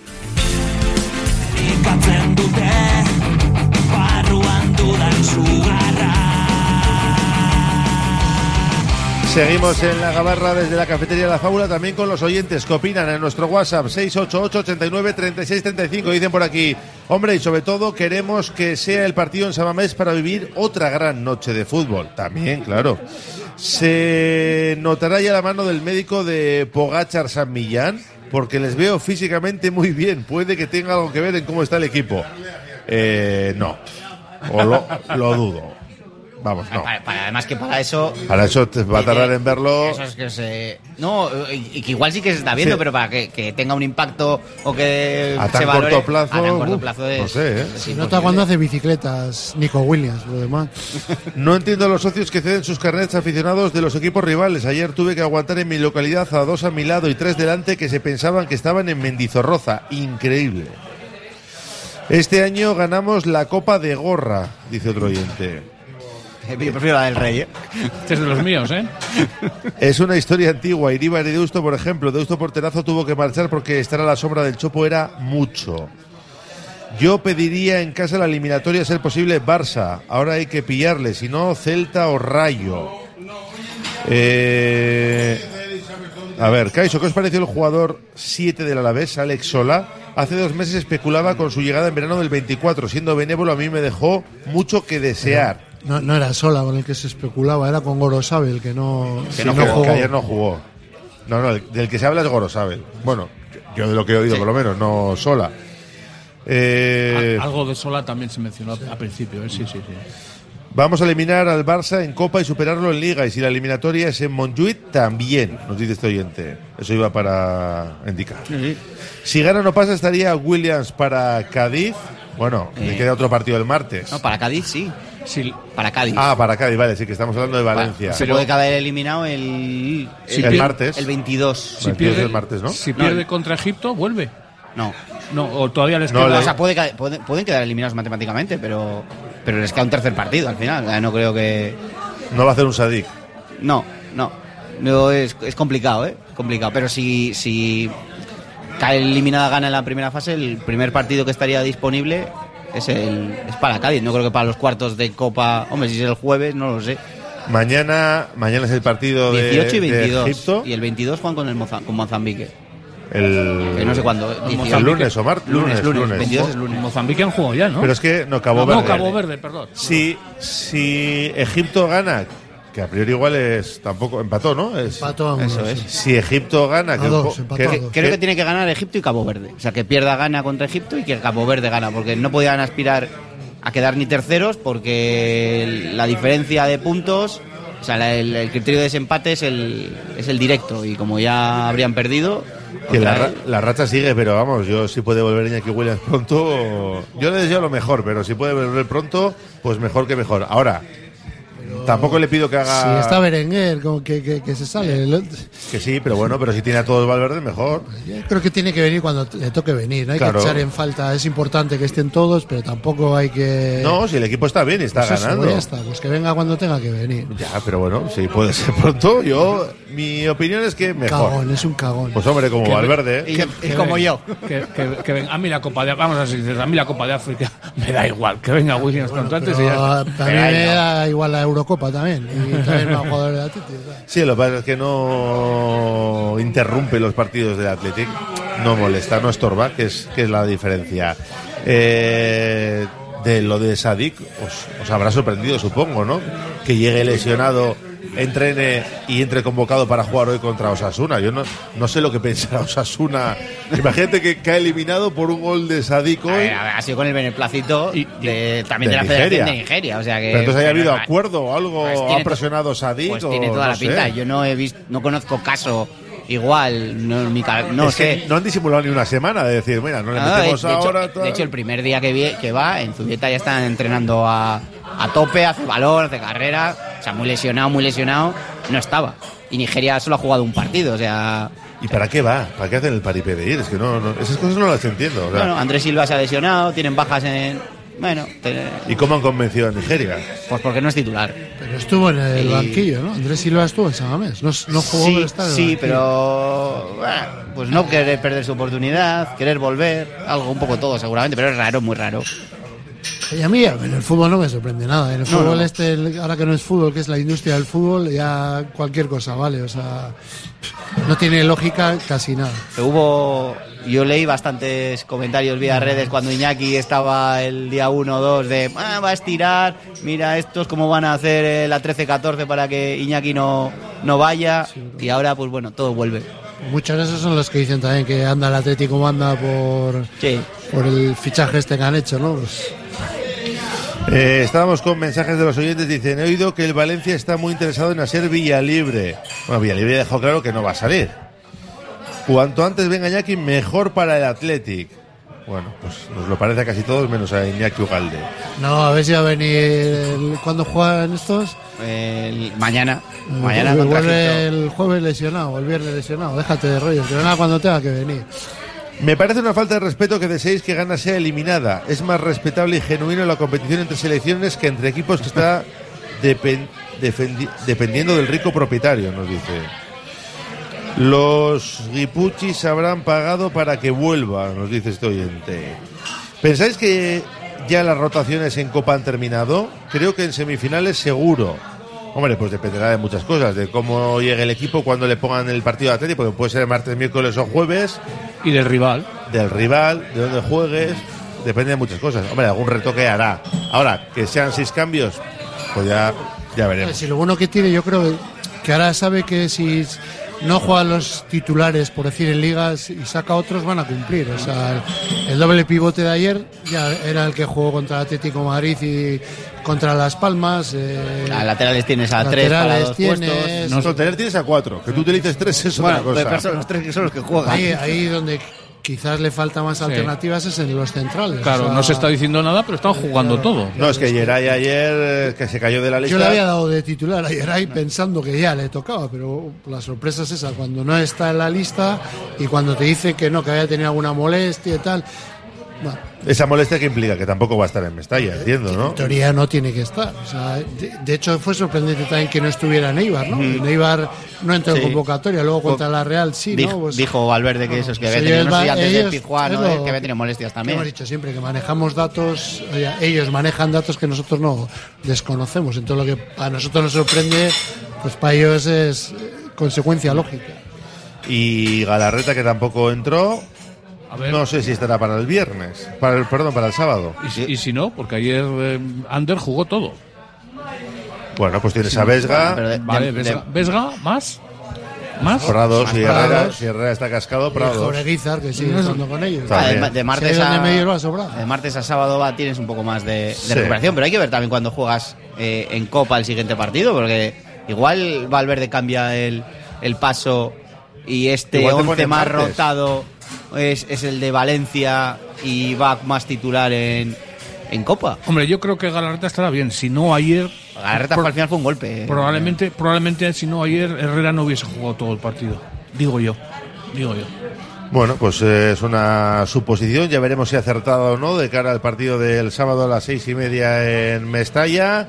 Seguimos en la gabarra desde la cafetería La Fábula, también con los oyentes que opinan en nuestro WhatsApp 688-89-3635. Dicen por aquí, hombre, y sobre todo queremos que sea el partido en Samamés para vivir otra gran noche de fútbol. También, claro. Se notará ya la mano del médico de Pogachar San Millán, porque les veo físicamente muy bien. Puede que tenga algo que ver en cómo está el equipo. Eh, no, o lo dudo. Vamos, no. Para- para- además que para eso... Para eso te va a tardar en verlo. Eso es que se... No, y y que igual sí que se está viendo, Sí. pero para que, que tenga un impacto o que A se tan valore, corto plazo, a tan corto uf, plazo es, no sé, ¿eh? es Se imposible. nota cuando hace bicicletas Nico Williams, lo demás. No entiendo a los socios que ceden sus carnets aficionados de los equipos rivales. Ayer tuve que aguantar en mi localidad a dos a mi lado y tres delante que se pensaban que estaban en Mendizorroza. Increíble. Este año ganamos la Copa de Gorra, dice otro oyente. Yo prefiero la del Rey, ¿eh? Este es de los míos, ¿eh? Es una historia antigua. Iríbar y Deusto, por ejemplo. Deusto Porterazo tuvo que marchar porque estar a la sombra del Chopo era mucho. Yo pediría en casa la eliminatoria, a ser posible, Barça. Ahora hay que pillarle, si no, Celta o Rayo. Eh, a ver, Caiso, ¿qué os pareció el jugador 7 del Alavés, Alex Sola? Hace dos meses especulaba con su llegada en verano del 24. Siendo benévolo, a mí me dejó mucho que desear. No, no era sola con el que se especulaba, era con Gorosabel, que no, Que, que no, no jugó, jugó. que ayer no jugó. No, no, el- del que se habla es Gorosabel. Bueno, yo de lo que he oído, por lo menos, no sola. Eh, Al- Algo de Sola también se mencionó al principio, ¿eh? Sí, sí, sí. vamos a eliminar al Barça en Copa y superarlo en Liga. Y si la eliminatoria es en Montjuic, también, nos dice este oyente. Eso iba para indicar. Si gana o no pasa, estaría Williams para Cádiz. Bueno, le Eh. queda otro partido el martes. No, para Cádiz sí. Sí. Para Cádiz. Ah, para Cádiz, vale, sí, que estamos hablando de Valencia. Se puede caber eliminado el, Si el martes. El 22. Si pierde, el martes, ¿no? Si pierde contra Egipto, vuelve. No. No, o todavía les No, queda. O sea, puede pueden quedar eliminados matemáticamente, pero, pero les queda un tercer partido al final. No creo que. No va a hacer un Sadik. No, no. No, es, es complicado, ¿eh? Complicado. Pero si, si cae eliminada gana en la primera fase, el primer partido que estaría disponible es, el, es para Cádiz. No creo que para los cuartos de Copa. Hombre, si es el jueves, no lo sé. Mañana, mañana es el partido de, 18 y de 22. Egipto. y el 22 juegan con, el Moza- con Mozambique. El, Que no sé cuándo. el 18. lunes o martes. Lunes, lunes, 22 es lunes. Mozambique han jugado ya, ¿no? Pero es que no, Cabo no, Verde. no, Cabo Verde, perdón. Si, si Egipto gana, que a priori igual es tampoco empató, ¿no? Es, Empató a uno, Eso sí. Si Egipto gana, A que, dos. Creo que tiene que ganar Egipto y Cabo Verde. O sea, que pierda gana contra Egipto y que Cabo Verde gana. Porque no podían aspirar a quedar ni terceros porque la diferencia de puntos, o sea, la- el, el criterio de desempate es el, es el directo. Y como ya habrían perdido... que la, contra ra- él- la racha sigue, pero vamos, yo si puede volver Iñaki Williams pronto, yo le deseo lo mejor, pero si puede volver pronto, pues mejor que mejor. Ahora, tampoco le pido que haga... Si está Berenguer, como que, que, que se sale. el- Que sí, pero bueno, pero si tiene a todos Valverde, mejor. Yo creo que tiene que venir cuando le toque venir. No hay Claro. que echar en falta. Es importante que estén todos, pero tampoco hay que. No, si el equipo está bien y está Pues eso, ganando. ya está, pues que venga cuando tenga que venir. Ya, pero bueno, si puede ser pronto, yo, mi opinión es que mejor. Cagón, es un cagón. Pues hombre, como Que- Valverde. Y, ¿eh? y como yo. Que, que, que venga. A mí la Copa de Vamos a ser a mí la Copa de África me da igual. Que venga Williams cuanto antes y ya a mí me da igual la Eurocopa también. Y también más jugadores. ¿sabes? Sí, lo que pasa es que no interrumpe los partidos del Athletic, no molesta, no estorba, que es, que es la diferencia. Eh, de lo de Sadik, os, os habrá sorprendido, supongo, ¿no? Que llegue lesionado, entrene y entre convocado para jugar hoy contra Osasuna. Yo no, no sé lo que pensará Osasuna. Imagínate que cae eliminado por un gol de ver, ha sido con el beneplácito de, también de de, la Nigeria. Federación de Nigeria. O sea que, Pero entonces haya habido acuerdo o algo, Pues ha tiene to- presionado Sadik. Pues o tiene toda no la pinta. sé. Yo no he visto, no conozco caso igual, no, mi ca- no Es que sé. no han disimulado ni una semana de decir, mira, no le de, metemos de hecho, ahora. de tal. hecho, el primer día que, vi- que va, en Zubieta ya están entrenando a, a tope, hace valor, hace carrera. O sea, muy lesionado, muy lesionado, no estaba. Y Nigeria solo ha jugado un partido, o sea... ¿Y para qué va? ¿Para qué hacen el paripé de ir? Es que no, no- esas cosas no las entiendo. o sea, Bueno, Andrés Silva se ha lesionado, tienen bajas en... Bueno, te- ¿Y cómo han convencido a Nigeria? pues porque no es titular. Pero estuvo en el Y- banquillo, ¿no? Andrés Silva estuvo en San Mamés. No, no jugó, sí, pero está en el sí, banquillo. pero bueno, pues no querer perder su oportunidad, querer volver, algo un poco todo seguramente, pero es raro, muy raro. Y a mí en el fútbol no me sorprende nada. En el No, fútbol no. este, el- ahora que no es fútbol, que es la industria del fútbol, ya cualquier cosa vale. O sea, no tiene lógica casi nada. Hubo, yo leí bastantes comentarios vía redes cuando Iñaki estaba el día 1 o 2 de "Ah, va a estirar, mira estos cómo van a hacer eh, la 13-14 para que Iñaki no, no vaya y ahora pues bueno, todo vuelve. Muchos de esos son los que dicen también que anda el Atlético anda por, Sí. por el fichaje este que han hecho, ¿no? Pues, Eh, estábamos con mensajes de los oyentes. Dicen: He oído que el Valencia está muy interesado en hacer Villalibre. Bueno, Villalibre dejó claro que no va a salir. Cuanto antes venga Iñaki, mejor para el Athletic. Bueno, pues nos lo parece a casi todos, menos a Iñaki Ugalde. no, a ver si va a venir. el- ¿Cuándo juegan estos? El- mañana, Eh, mañana vuelve Egipto. el jueves lesionado, el viernes lesionado. Déjate de rollos, que venga cuando tenga que venir. Me parece una falta de respeto que deseéis que Gana sea eliminada. Es más respetable y genuino la competición entre selecciones que entre equipos que está dependiendo del rico propietario, nos dice. Los guipuchis habrán pagado para que vuelva, nos dice este oyente. ¿Pensáis que ya las rotaciones en Copa han terminado? Creo que en semifinales seguro. Hombre, pues dependerá de muchas cosas, de cómo llegue el equipo cuando le pongan el partido de Atlético, porque puede ser martes, miércoles o jueves Y del rival. del rival, de dónde juegues, depende de muchas cosas. Hombre, algún retoque hará. Ahora, que sean seis cambios, pues ya, ya veremos. Si lo bueno que tiene, yo creo que ahora sabe que si no juegan los titulares, por decir, en ligas y saca otros, van a cumplir. O sea, el, doble pivote de ayer ya era el que jugó contra el Atlético Madrid y contra Las Palmas. eh, A laterales tienes a tres para laterales dos tienes- puestos. No, tener tienes a cuatro. Que tú utilices tres es Bueno, otra cosa. pero son los tres que son los que juegan. Ahí, ahí donde quizás le falta más alternativas es en los centrales. Claro, O sea, no se está diciendo nada, pero están jugando todo. No, es que Geray ayer, eh, que se cayó de la lista. Yo le había dado de titular ayer ahí pensando que ya le tocaba, pero la sorpresa es esa, cuando no está en la lista y cuando te dice que no, que había tenido alguna molestia y tal. Esa molestia que implica que tampoco va a estar en Mestalla, entiendo, ¿no? en teoría no tiene que estar. O sea, de, de hecho, fue sorprendente también que no estuviera Neibar, ¿no? Neibar no entró Sí. en convocatoria, luego contra la Real sí, dijo, ¿no? Pues- dijo Valverde que eso es que había Sí, tenido, ellos no sé si va- antes de ellos- Pizjuán, es ¿no? lo que había tenido molestias que también. Hemos dicho siempre que manejamos datos, ellos manejan datos que nosotros no desconocemos. Entonces lo que a nosotros nos sorprende, pues para ellos es eh, consecuencia lógica. Y Galarreta, que tampoco entró. A ver. No sé si estará para el viernes. Para el, perdón, para el sábado. Y, si- y si no, porque ayer eh, Ander jugó todo. Bueno, pues tienes a Vesga, Pero de- Vale, Vesga, Vesga, más. Más. Prados y Herrera. Si Herrera está cascado, Y Prados. Joreguizar, que sigue estando con ellos. Ah, de, de martes a, sobrado. de martes a sábado va, tienes un poco más de, de Sí. recuperación, pero hay que ver también cuando juegas eh, en Copa el siguiente partido, porque igual Valverde cambia el, el paso y este Igual te 11 pone más martes. rotado es, es el de Valencia y va más titular en, en Copa. Hombre, yo creo que Galarreta estará bien. Si no ayer, Galarreta Por- al final fue un golpe. eh. probablemente, probablemente si no ayer Herrera no hubiese jugado todo el partido. Digo yo. Digo yo. Bueno, pues eh, es una suposición. Ya veremos si ha acertado o no de cara al partido del sábado a las seis y media en Mestalla.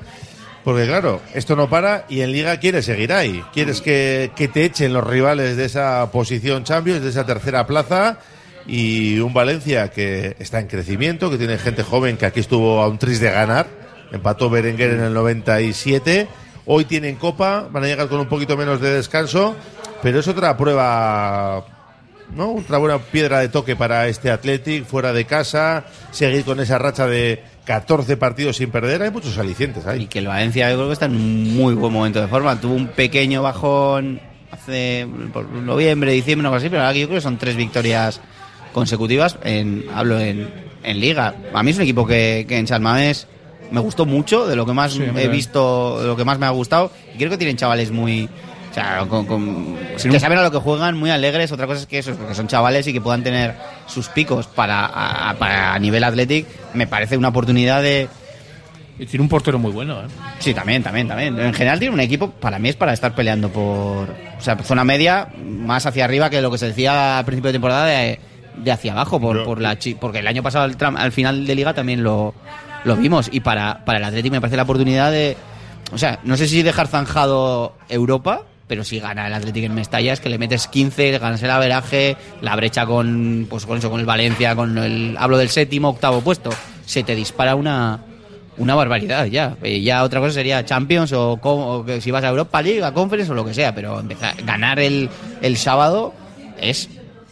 Porque claro, esto no para y en Liga quieres seguir ahí. Quieres que, que te echen los rivales de esa posición Champions, de esa tercera plaza. Y un Valencia que está en crecimiento, que tiene gente joven que aquí estuvo a un tris de ganar. Empató Berenguer en el 97. Hoy tienen Copa, van a llegar con un poquito menos de descanso. Pero es otra prueba ¿no? Otra buena piedra de toque para este Athletic, fuera de casa, seguir con esa racha de 14 partidos sin perder. Hay muchos alicientes Y ahí. que el Valencia yo creo que está en un muy buen momento de forma. Tuvo un pequeño bajón hace por noviembre, diciembre, algo así, pero ahora que yo creo que son tres victorias consecutivas. En, hablo en, en Liga. A mí es un equipo que, que en San Mamés me gustó mucho, de lo que más Sí, he visto, de lo que más me ha gustado. Y creo que tienen chavales muy. O sea, con- con- Sin que un- saben a lo que juegan, muy alegres. Otra cosa es que eso, es porque son chavales y que puedan tener sus picos para a, a- para a nivel Athletic. Me parece una oportunidad de, Y tiene un portero muy bueno, ¿eh? Sí, también, también, también. En general tiene un equipo, para mí es para estar peleando por... O sea, zona media, más hacia arriba que lo que se decía al principio de temporada de, de hacia abajo, por, por la chi- porque el año pasado al, tram- al final de liga también lo, lo vimos. Y para, para el Atlético me parece la oportunidad de... O sea, no sé si dejar zanjado Europa, pero si gana el Atlético en Mestalla es que le metes 15, ganas el averaje, la brecha con, pues con eso, con el Valencia, con el... Hablo del séptimo, octavo puesto. Se te dispara una una barbaridad ya. Eh, ya otra cosa sería Champions o, o si vas a Europa League, a Conference o lo que sea, pero empezar, ganar el, el sábado es...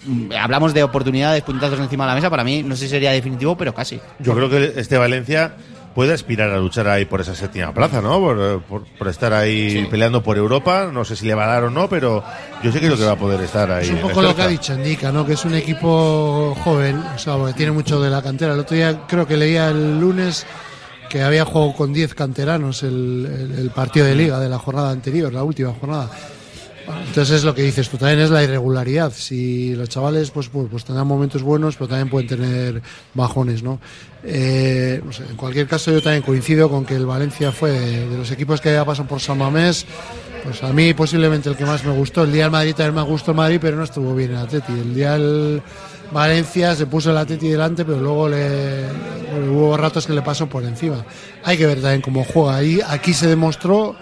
mm, Hablamos de oportunidades, puntazos encima de la mesa, para mí no sé si sería definitivo, pero casi. Yo creo que este Valencia puede aspirar a luchar ahí por esa séptima plaza, ¿no? Por, por- por estar ahí peleando por Europa. No sé si le va a dar o no, pero yo sé que creo que va a poder estar ahí. Es un poco lo que ha dicho Indica, ¿no? Que es un equipo joven, o sea, porque tiene mucho de la cantera. El otro día creo que leía el lunes que había jugado con 10 canteranos el, el- el partido de liga de la jornada anterior, la última jornada. Entonces es lo que dices tú, también es la irregularidad. Si los chavales pues, pues, pues tendrán momentos buenos, pero también pueden tener bajones, ¿no? Eh, no en cualquier caso yo también coincido con que el Valencia fue de, los equipos que ya pasan por San Mamés, pues a mí posiblemente el que más me gustó. El día del Madrid también me gustó el Madrid, pero no estuvo bien el Atleti. El día del Valencia se puso el Atleti delante, pero luego le, hubo ratos que le pasó por encima. Hay que ver también cómo juega. Ahí, aquí se demostró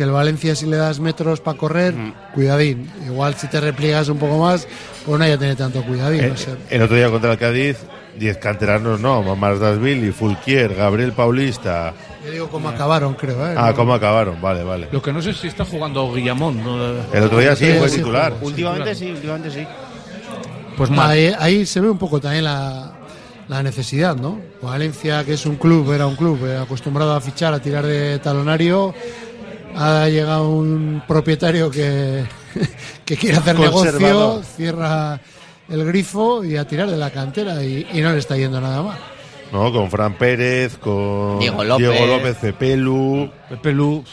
que el Valencia si le das metros para correr, cuidadín. Igual si te repliegas un poco más, pues no hay que tener tanto cuidadín. Eh, o sea, el otro día contra el Cádiz, 10 canteranos no, Mamás Dasvili, Fulquier, Gabriel Paulista. yo digo cómo acabaron, creo. ¿eh? Ah, ¿cómo acabaron? Vale, vale. Lo que no sé si está jugando Guillamón. ¿no? El otro día sí, Sí, fue sí, titular. Últimamente sí, últimamente sí. Pues mal. ahí, ahí se ve un poco también la, la necesidad, ¿no? Valencia, que es un club, era un club eh, acostumbrado a fichar, a tirar de talonario, ha llegado un propietario que, que quiere hacer negocio, cierra el grifo y a tirar de la cantera y, y no le está yendo nada mal. No, con Fran Pérez, con Diego López. Diego López Pepelu. Pepe Lu.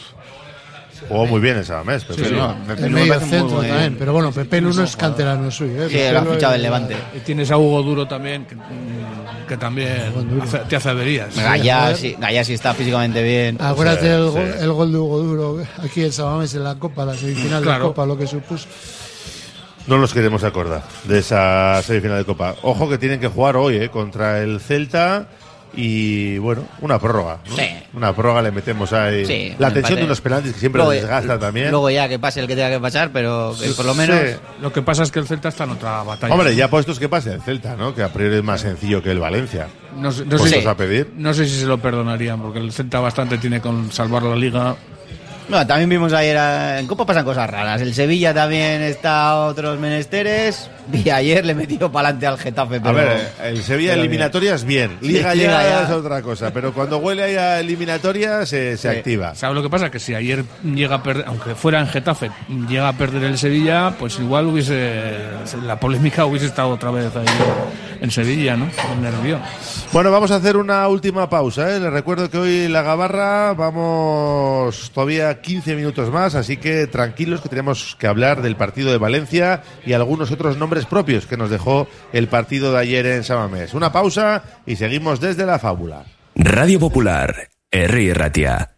Jugó muy bien esa mes, Pepelu. no, Pepe El medio centro también, pero bueno, Pepe Lu no es canterano suyo. ¿eh? Sí, Pepe lo ha fichado el Levante. Y tienes a Hugo Duro también, que, que también hace- te hace averías. Gallá, sí, Gallá sí está físicamente bien. Acuérdate Sí, el, sí. gol, el gol de Hugo Duro aquí en Sabamés en la Copa, la semifinal Claro. de Copa, lo que supuso. No nos queremos acordar de esa semifinal de Copa. Ojo que tienen que jugar hoy eh, contra el Celta y, bueno, una prórroga. ¿no? Sí. Una prórroga le metemos ahí. Sí, la un tensión empate. de unos penaltis que siempre Luego- desgasta también. Luego ya que pase el que tenga que pasar, pero que por lo menos... Sí. Lo que pasa es que el Celta está en otra batalla. Hombre, ya puestos que pase el Celta, ¿no? Que a priori es más sencillo que el Valencia. No sé, no sé a pedir. no sé si se lo perdonarían, porque el Celta bastante tiene con salvar la liga. No, también vimos ayer, eh, en Copa pasan cosas raras. El Sevilla también está a otros menesteres y ayer le metió para adelante al Getafe. A Pero, ver, eh, el Sevilla pero eliminatorias bien. Sí, Liga, Liga ya, ya. es otra cosa. Pero cuando huele ahí a eliminatorias se, se Sí. activa. ¿Sabes lo que pasa? Que si ayer llega a perder, aunque fuera en Getafe, llega a perder el Sevilla, pues igual hubiese. La polémica hubiese estado otra vez ahí en Sevilla, ¿no? Nervio. Bueno, vamos a hacer una última pausa. ¿eh? Les recuerdo que hoy la Gabarra vamos todavía 15 minutos más, así que tranquilos que tenemos que hablar del partido de Valencia y algunos otros nombres propios que nos dejó el partido de ayer en Samamés. Una pausa y seguimos desde la fábula. Radio Popular, R. Ratia.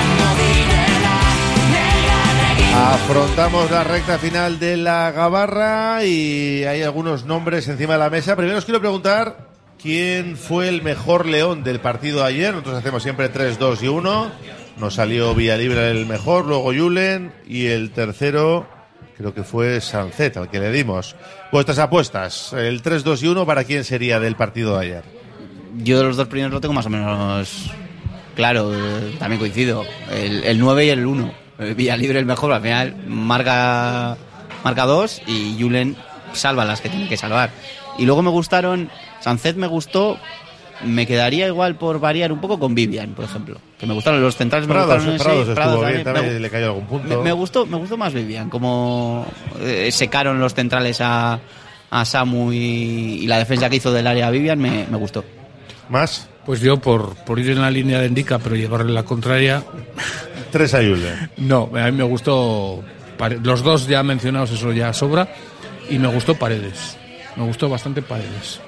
Afrontamos la recta final de la Gabarra y hay algunos nombres encima de la mesa. Primero os quiero preguntar quién fue el mejor león del partido de ayer. Nosotros hacemos siempre 3, 2 y 1. Nos salió Villalibre el mejor, luego Julen y el tercero creo que fue Sancet al que le dimos. Vuestras apuestas, el 3, 2 y 1, ¿para quién sería del partido de ayer? Yo de los dos primeros lo tengo más o menos claro, eh, también coincido. El, el 9 y el 1. Eh, Villalibre el mejor, al final marca marca dos y Julen salva las que tiene que salvar. Y luego me gustaron, Sancet me gustó, me quedaría igual por variar un poco con Vivian, por ejemplo. Que me gustaron los centrales, me Prados, gustaron, sí, Prados estuvo Prados bien, también. también Me- le cayó algún punto. me, me gustó, me gustó más Vivian, como eh, secaron los centrales a, a Samu y, y la defensa que hizo del área a Vivian me, me gustó. ¿Más? Pues yo, por, por ir en la línea de Indica, pero llevarle la contraria. Tres a Julen. No, a mí me gustó. Los dos ya mencionados, eso ya sobra. Y me gustó Paredes. Me gustó bastante Paredes.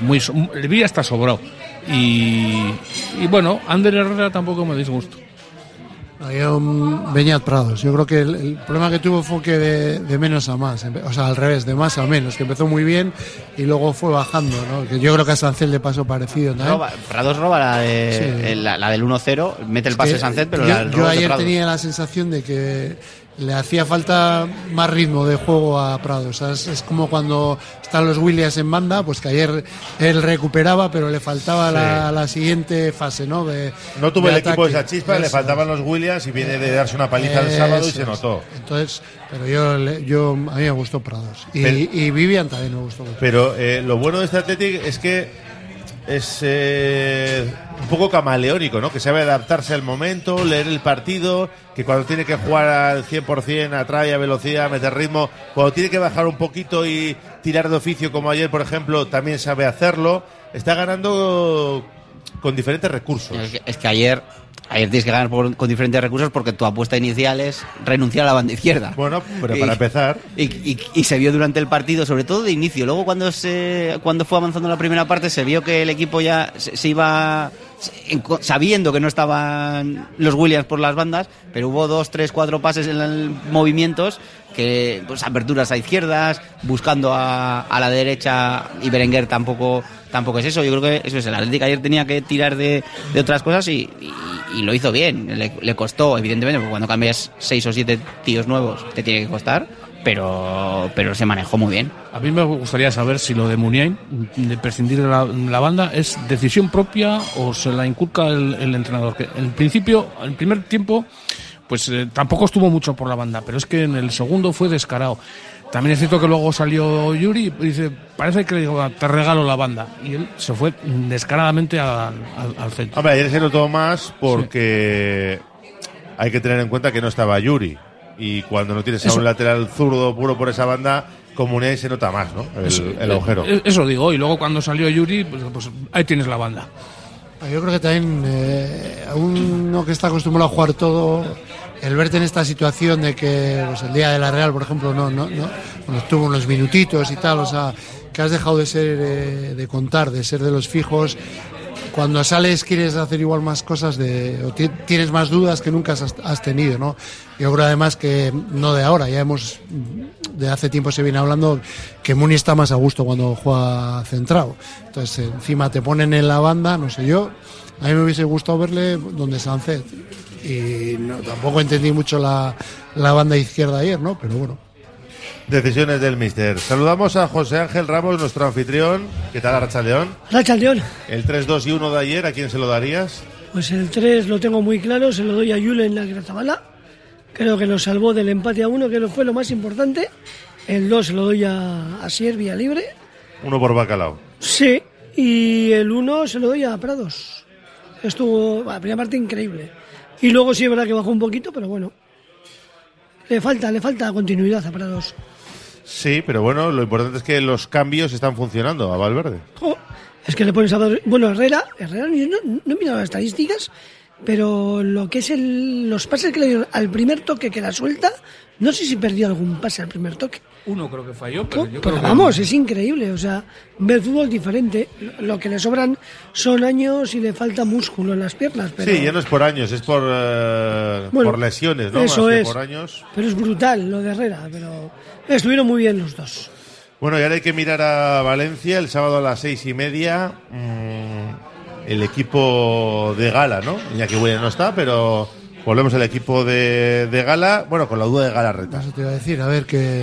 Muy, el Villa está sobrado. Y, y bueno, Ander Herrera tampoco me disgustó. Había un Beñat Prados. Yo creo que el, el problema que tuvo fue que de, de menos a más, o sea, al revés, de más a menos, que empezó muy bien y luego fue bajando, ¿no? Que yo creo que a Sancel le pasó parecido también. Roba- Prados roba la, de- Sí. la, la del 1-0, mete el pase de Sancet, pero yo, la yo de ayer tenía la sensación de que le hacía falta más ritmo de juego a Prados. O sea, es, es como cuando están los Williams en banda, pues que ayer él recuperaba, pero le faltaba la, Sí. la siguiente fase, ¿no? De, No tuvo de el equipo esa chispa, le faltaban los Williams y viene de darse una paliza el sábado y se notó. Entonces, pero yo, le- yo a mí me gustó Prados. Y, Pero- y Vivian también me gustó mucho. Pero eh, lo bueno de este Athletic es que es eh, un poco camaleónico, ¿no? Que sabe adaptarse al momento, leer el partido, que cuando tiene que jugar al 100% atrae a velocidad, meter ritmo, cuando tiene que bajar un poquito y tirar de oficio como ayer, por ejemplo, también sabe hacerlo. Está ganando con diferentes recursos. Es que, es que ayer, ayer tienes que ganar por- con diferentes recursos porque tu apuesta inicial es renunciar a la banda izquierda. Bueno, pero para empezar. Y, y- y se vio durante el partido, sobre todo de inicio. Luego cuando se cuando fue avanzando la primera parte se vio que el equipo ya se, se iba sabiendo que no estaban los Williams por las bandas, pero hubo dos, tres, cuatro pases en el- movimientos que pues aperturas a izquierdas, buscando a, a la derecha y Berenguer tampoco tampoco es eso. Yo creo que eso es el Atlético ayer tenía que tirar de, de otras cosas y, y- lo hizo bien. Le, le costó, evidentemente, porque cuando cambias seis o siete tíos nuevos te tiene que costar, pero pero se manejó muy bien. A mí me gustaría saber si lo de Muniain, de prescindir de la, la banda, es decisión propia o se la inculca el, el entrenador. Que en principio, en primer tiempo, pues eh, tampoco estuvo mucho por la banda, pero es que en el segundo fue descarado. También es cierto que luego salió Yuri y dice, parece que le digo, te regalo la banda. Y él se fue descaradamente al, al- al centro. Hombre, ayer se notó más porque hay que tener en cuenta que no estaba Yuri. Y cuando no tienes a un lateral zurdo puro por esa banda, como Unai se nota más, ¿no? El, Eso- el agujero. eh, Eso digo, y luego cuando salió Yuri, pues, pues ahí tienes la banda. Yo creo que también eh, a uno que está acostumbrado a jugar todo, el verte en esta situación de que pues, el día de la Real, por ejemplo, no, no, no bueno, tuvo unos minutitos y tal, o sea, que has dejado de ser, eh, de contar, de ser de los fijos, cuando sales quieres hacer igual más cosas de, tienes más dudas que nunca has, tenido, ¿no? Yo creo además que no de ahora, ya hemos, de hace tiempo se viene hablando que Muni está más a gusto cuando juega centrado. Entonces, encima te ponen en la banda, no sé yo, a mí me hubiese gustado verle donde Sancet. Y tampoco entendí mucho la, la banda izquierda ayer, ¿no? Pero bueno. Decisiones del Mister. Saludamos a José Ángel Ramos, nuestro anfitrión. ¿Qué tal, Arracha León? Racha León, El 3-2 y 1 de ayer, ¿a quién se lo darías? pues el 3 lo tengo muy claro, se lo doy a Julen la Gratabala. Creo que nos salvó del empate a uno, que fue lo más importante. El 2 se lo doy a, a Siervia libre. Uno por bacalao. Sí, y el 1 se lo doy a Prados. Estuvo, la primera parte increíble. Y luego sí es verdad que bajó un poquito, pero bueno. Le falta, le falta continuidad a Prados. Sí, pero bueno, lo importante es que los cambios están funcionando a Valverde. Jo, es que le pones a... Bueno, Herrera, Herrera yo no, no he mirado las estadísticas, pero lo que es el, los pases que le dieron al primer toque que la suelta, no sé si perdió algún pase al primer toque. Uno creo que falló, pero yo Pero creo que- vamos, es increíble, o sea, ve el fútbol diferente. Lo que le sobran son años y le falta músculo en las piernas, pero, Sí, ya no es por años, es por, eh, Bueno, por lesiones, ¿no? eso Más que es. por años. pero es brutal lo de Herrera, pero estuvieron muy bien los dos. Bueno, y ahora hay que mirar a Valencia el sábado a las seis y media. mm, el equipo de Gala, ¿no? Iñaki Williams no está, pero volvemos al equipo de, de Gala. Bueno, con la duda de Galarreta. Eso te iba a decir, a ver qué,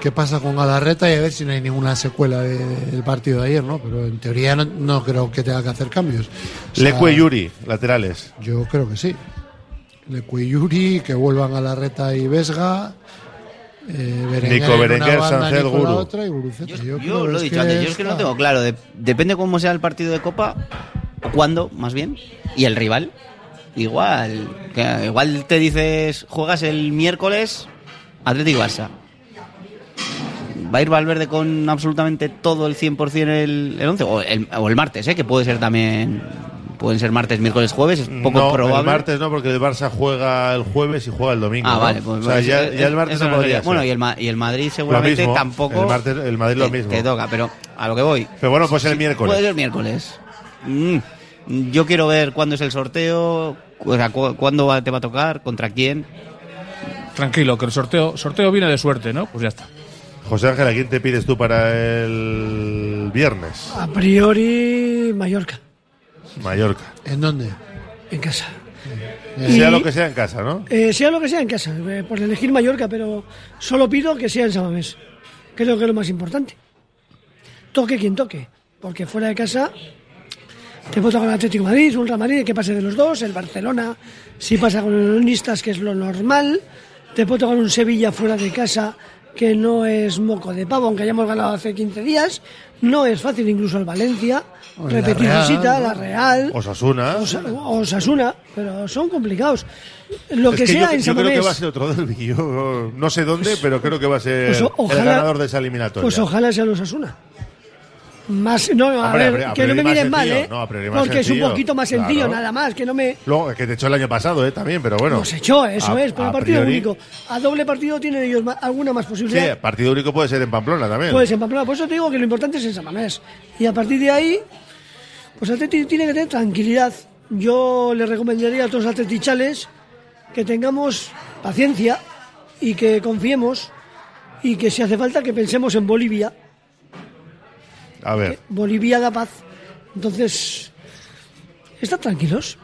qué pasa con Galarreta y a ver si no hay ninguna secuela de- del partido de ayer, ¿no? Pero en teoría no, no creo que tenga que hacer cambios. O sea, Lecue y Yuri, laterales. Yo creo que sí. Lecue y Yuri, que vuelvan Galarreta y Vesga. Eh, Berenguer Nico Berenguer, banda, Sancel, Nico la Guru. otra y. Yo, Yo lo he dicho antes, yo es que no tengo claro. de- depende cómo sea el partido de Copa, o cuándo, más bien, y el rival. Igual, que igual te dices, juegas el miércoles, Atlético Barça. ¿Va a ir Valverde con absolutamente todo el 100% el, el 11? O el, o el martes, ¿eh? que puede ser también. Pueden ser martes, miércoles, jueves, es poco no, probable. el martes no, porque el Barça juega el jueves y juega el domingo. Ah, ¿no? vale, pues, o sea, pues, ya, eh, ya el martes no podría sería. Bueno, ser. y el, y el Madrid seguramente mismo, tampoco. el martes- el Madrid lo te- mismo. Te toca, pero a lo que voy. Pero bueno, pues el miércoles. Puede ser miércoles. Mm, Yo quiero ver cuándo es el sorteo, o sea, cu- cuándo va- te va a tocar, contra quién. Tranquilo, que el sorteo, sorteo viene de suerte, ¿no? Pues ya está. José Ángel, ¿a quién te pides tú para el viernes? A priori, Mallorca, Mallorca. ¿En dónde? en casa. Sea Y- lo que sea en casa, ¿no? Eh, sea lo que sea en casa, eh, por elegir Mallorca, pero solo pido que sea en Samamés. Creo que es lo más importante. Toque quien toque, porque fuera de casa te puedo tocar el Atlético de Madrid, un Real Madrid, que pase de los dos, el Barcelona, si pasa con los unionistas, que es lo normal. Te puedo tocar un Sevilla fuera de casa, que no es moco de pavo, aunque hayamos ganado hace 15 días. No es fácil incluso el Valencia. O la Repetir Real, visita, la Real. Osasuna. Osa- Osasuna, pero son complicados. Lo Es que, que sea yo, en yo creo que va a ser otro derbi. Yo no sé dónde, pero creo que va a ser Pues ojalá- el ganador de esa eliminatoria. Pues ojalá sea los Asuna. Más, no, a Hombre, ver, a que no me miren mal. ¿eh? No, Porque es un poquito más sencillo, Claro. nada más, que no me... Luego, que te echó el año pasado, ¿eh? También, pero bueno. Nos echó, eso A- es, el partido priori- único. A doble partido tienen ellos alguna más Sí, posibilidad. partido único puede ser en Pamplona también. Puedes en Pamplona, por eso te digo que lo importante es en San Mamés. Y a partir de ahí, pues Atleti tiene que tener tranquilidad. Yo le recomendaría a todos los atletichales que tengamos paciencia y que confiemos y que si hace falta que pensemos en Bolivia. A ver. Bolivia da paz. Entonces, están tranquilos.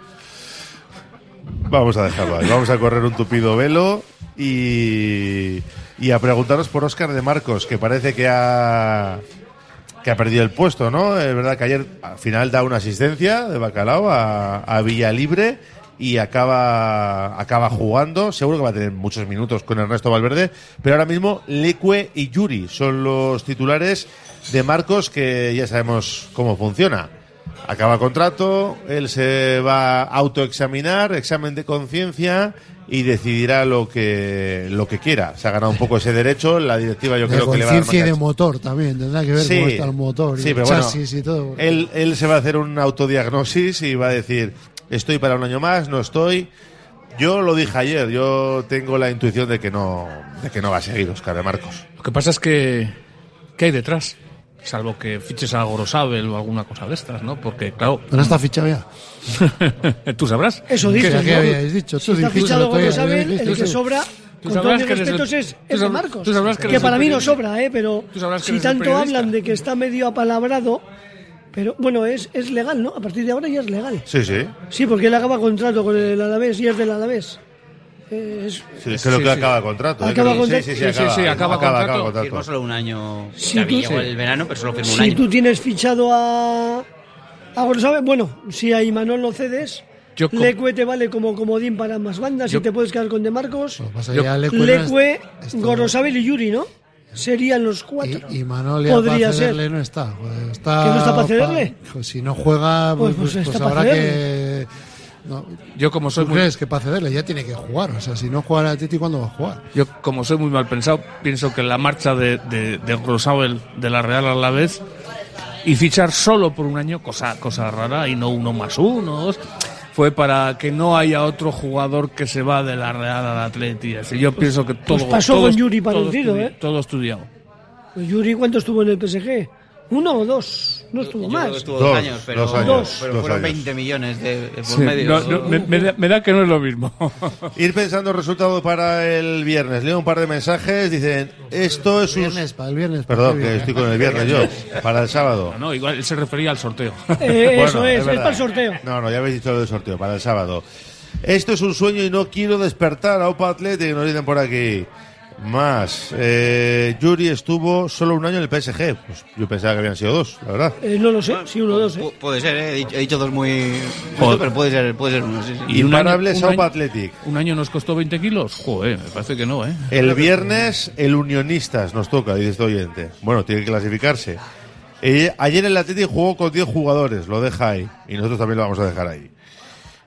Vamos a dejarlo ahí. Vamos a correr un tupido velo y, y a preguntaros por Óscar de Marcos, que parece que ha, que ha perdido el puesto, ¿no? Es verdad que ayer al final da una asistencia de Bacalao a, a Villalibre y acaba, acaba jugando. Seguro que va a tener muchos minutos con Ernesto Valverde, pero ahora mismo Lecue y Yuri son los titulares de Marcos, que ya sabemos cómo funciona. Acaba contrato, él se va a autoexaminar, examen de conciencia y decidirá lo que lo que quiera. Se ha ganado un poco ese derecho, la directiva yo de creo que le va a dar conciencia y más de motor también, tendrá que ver Sí. cómo está el motor y Sí, el pero bueno, chasis y todo. Él, él se va a hacer un autodiagnosis y va a decir, estoy para un año más, no estoy. Yo lo dije ayer, yo tengo la intuición de que no, de que no va a seguir Oscar de Marcos. Lo que pasa es que. ¿Qué hay detrás? Salvo que fiches a Gorosabel o alguna cosa de estas, ¿no? Porque, claro... ¿No está fichado ya? ¿Tú sabrás? Eso ¿Qué- dices, qué ¿no? habíais dicho? Si Tú está fichado Gorosabel, el que sobra, con todos mis respetos, es, es de Marcos. tú sabrás que que para mí no sobra, ¿eh? Pero si tanto hablan de que está medio apalabrado, pero bueno, es, es legal, ¿no? A partir de ahora ya es legal. Sí, sí. Sí, porque él acaba contrato con el Alavés y es del Alavés. Eh, es- Sí, creo que acaba contrato. ¿eh? Acaba Creo- contrato. Sí, sí, sí, Sí, sí, acaba, sí, acaba contrato. contrato. Firmó solo un año. Sí, Ya tú- llegó sí. el verano, pero solo firmó un si año. tú tienes fichado a, a Gorosabel, bueno, si a Imanol lo cedes, Yo Lecue te vale como comodín para más bandas Yo- y te puedes quedar con De Marcos. ya Lecue no es- Lecue, Gorosabel y Yuri, ¿no? Serían los cuatro. Y Manolia Podría para ser. no está. Pues está ¿Que no está para pa- cederle? pues si no juega, Pues- pues, pues pues está para habrá que. No. Yo como soy ¿Tú muy- crees que para cederle ya tiene que jugar? O sea, si no juega a Titi, ¿cuándo va a jugar? Yo, como soy muy mal pensado, pienso que la marcha de, de, de Grosabel de la Real a la vez y fichar solo por un año, cosa, cosa rara, y no uno más uno, dos, fue para que no haya otro jugador que se va de la Real al Atleti. Así yo pienso que todo. pues pasó todo con Yuri todo parecido, estudi- ¿eh? Todo estudiado. Pues Yuri, ¿cuánto estuvo en el PSG? ¿Uno o dos? No estuvo Yo más. creo que estuvo Dos, dos, años, pero, dos años, dos, pero dos fueron años. 20 millones de, de por Sí, medio. no, no, me, me da, me da que no es lo mismo. Ir pensando el resultado para el viernes. Leo un par de mensajes. Dicen, esto es un... Viernes, para el viernes. Perdón, que estoy con el viernes yo. Para el sábado. No, igual él se refería al sorteo. Eh, Bueno, eso es, es, para el sorteo. No, no, ya habéis dicho lo del sorteo, para el sábado. Esto es un sueño y no quiero despertar a Opa Athletic, nos dicen por aquí. Más, eh, Yuri estuvo solo un año en el PSG. Pues yo pensaba que habían sido dos, la verdad. Eh, no lo sé, sí, uno o dos. ¿eh? Pu- Puede ser, ¿eh? he dicho, he dicho dos muy. Joder. pero puede ser, puede ser uno. Sí, sí. Y un año- un Athletic. ¿Un año nos costó 20 kilos? Joder, me parece que no, ¿eh? El viernes, el Unionistas nos toca, dice este oyente. Bueno, tiene que clasificarse. Eh, ayer el Athletic jugó con 10 jugadores, lo deja ahí. Y nosotros también lo vamos a dejar ahí.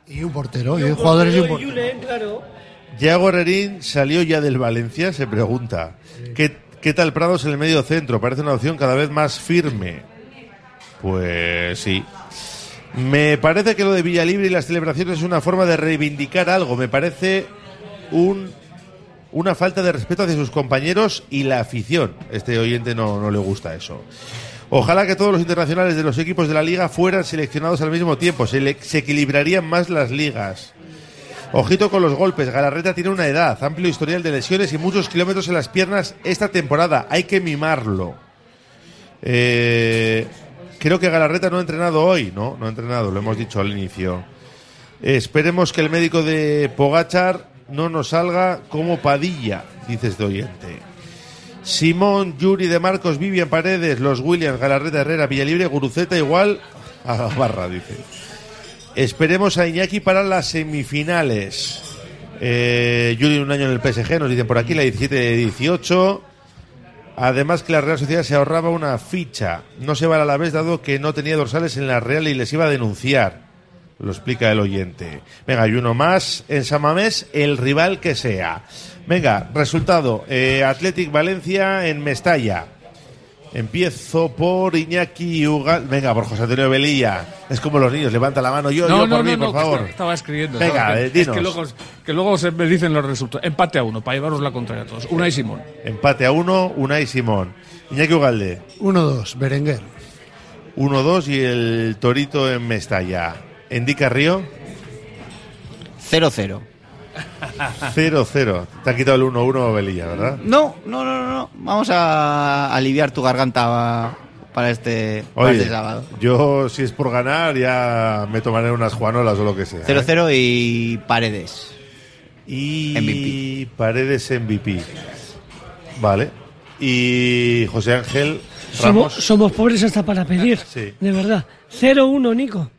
Y un portero, y un jugadores y un portero. Julen, claro. Yago Herrerín salió ya del Valencia, se pregunta. ¿Qué, qué tal Prados en el medio centro? Parece una opción cada vez más firme. Pues sí. Me parece que lo de Villalibre y las celebraciones es una forma de reivindicar algo. Me parece un, una falta de respeto hacia sus compañeros y la afición. Este oyente no, no le gusta eso. Ojalá que todos los internacionales de los equipos de la liga fueran seleccionados al mismo tiempo. Se, se equilibrarían más las ligas. Ojito con los golpes. Galarreta tiene una edad, amplio historial de lesiones y muchos kilómetros en las piernas esta temporada. Hay que mimarlo. Eh, creo que Galarreta no ha entrenado hoy, ¿no? No ha entrenado, lo hemos dicho al inicio. Esperemos que el médico de Pogachar no nos salga como Padilla, dice este oyente. Simón, Yuri de Marcos, Vivian Paredes, los Williams, Galarreta Herrera, Villalibre, Guruceta igual a la barra, dice. Esperemos a Iñaki para las semifinales. Eh, un año en el PSG, nos dicen por aquí, la 17-18. Además que la Real Sociedad se ahorraba una ficha. No se va a la vez dado que no tenía dorsales en la Real y les iba a denunciar. Lo explica el oyente. Venga, y uno más. En Samamés, el rival que sea. Venga, resultado. Eh, Athletic Valencia en Mestalla. Empiezo por Iñaki Ugal. Venga, por José Antonio Velilla. Es como los niños, levanta la mano. Yo, yo por mí, por favor. Estaba, estaba escribiendo. Venga, eh, es que luego, que luego se me dicen los resultados. Empate a uno, para llevaros la contraria a todos. Una y Simón. Empate a uno, Unai Simón. Iñaki Ugalde. 1-2, Berenguer. 1-2 y el Torito en Mestalla. Endica Río. 0-0. 0-0. Te ha quitado el 1-1 Velilla, ¿verdad? No, no, no, no, no. Vamos a aliviar tu garganta para este, para Oye, este sábado. yo si es por ganar ya me tomaré unas juanolas o lo que sea. ¿eh? 0-0 y paredes. Y Paredes MVP. Vale. Y José Ángel Somos, Ramos. somos pobres hasta para pedir. Sí. De verdad. 0-1, Nico.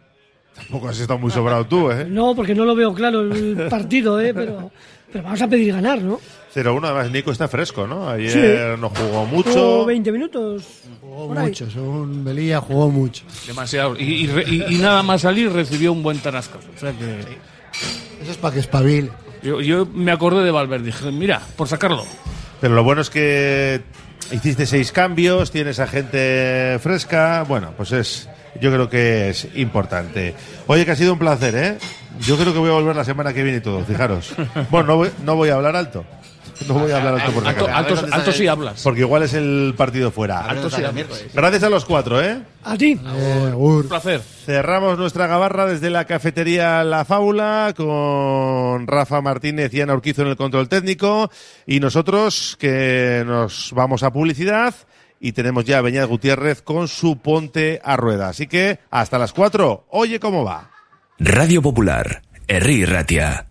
Tampoco has estado muy sobrado tú, ¿eh? No, porque no lo veo claro el partido, ¿eh? Pero, pero vamos a pedir ganar, ¿no? 0-1, además Nico está fresco, ¿no? Ayer no jugó mucho. Jugó 20 minutos. Jugó por ahí. mucho, según Velilla jugó mucho. Demasiado. Y, y y- y nada más salir recibió un buen tarascazo. O sea que. Eso es para que espabile. Yo, yo me acordé de Valverde. Dije, mira, por sacarlo. Pero lo bueno es que hiciste seis cambios, tienes a gente fresca. Bueno, pues es. Yo creo que es importante. Oye, que ha sido un placer, ¿eh? Yo creo que voy a volver la semana que viene y todo, fijaros. Bueno, no voy, no voy a hablar alto. No voy a hablar alto por si Alto, alto, alto sí hablas. Porque igual es el partido fuera. Alto sí hablas. Gracias a los cuatro, ¿eh? A ti. Un placer. Cerramos nuestra gabarra desde la cafetería La Fábula con Rafa Martínez y Ana Urquizo en el control técnico y nosotros que nos vamos a publicidad y tenemos ya a Beñat Gutiérrez con su ponte a rueda. Así que hasta las cuatro. Oye cómo va. Radio Popular, Herri Ratia.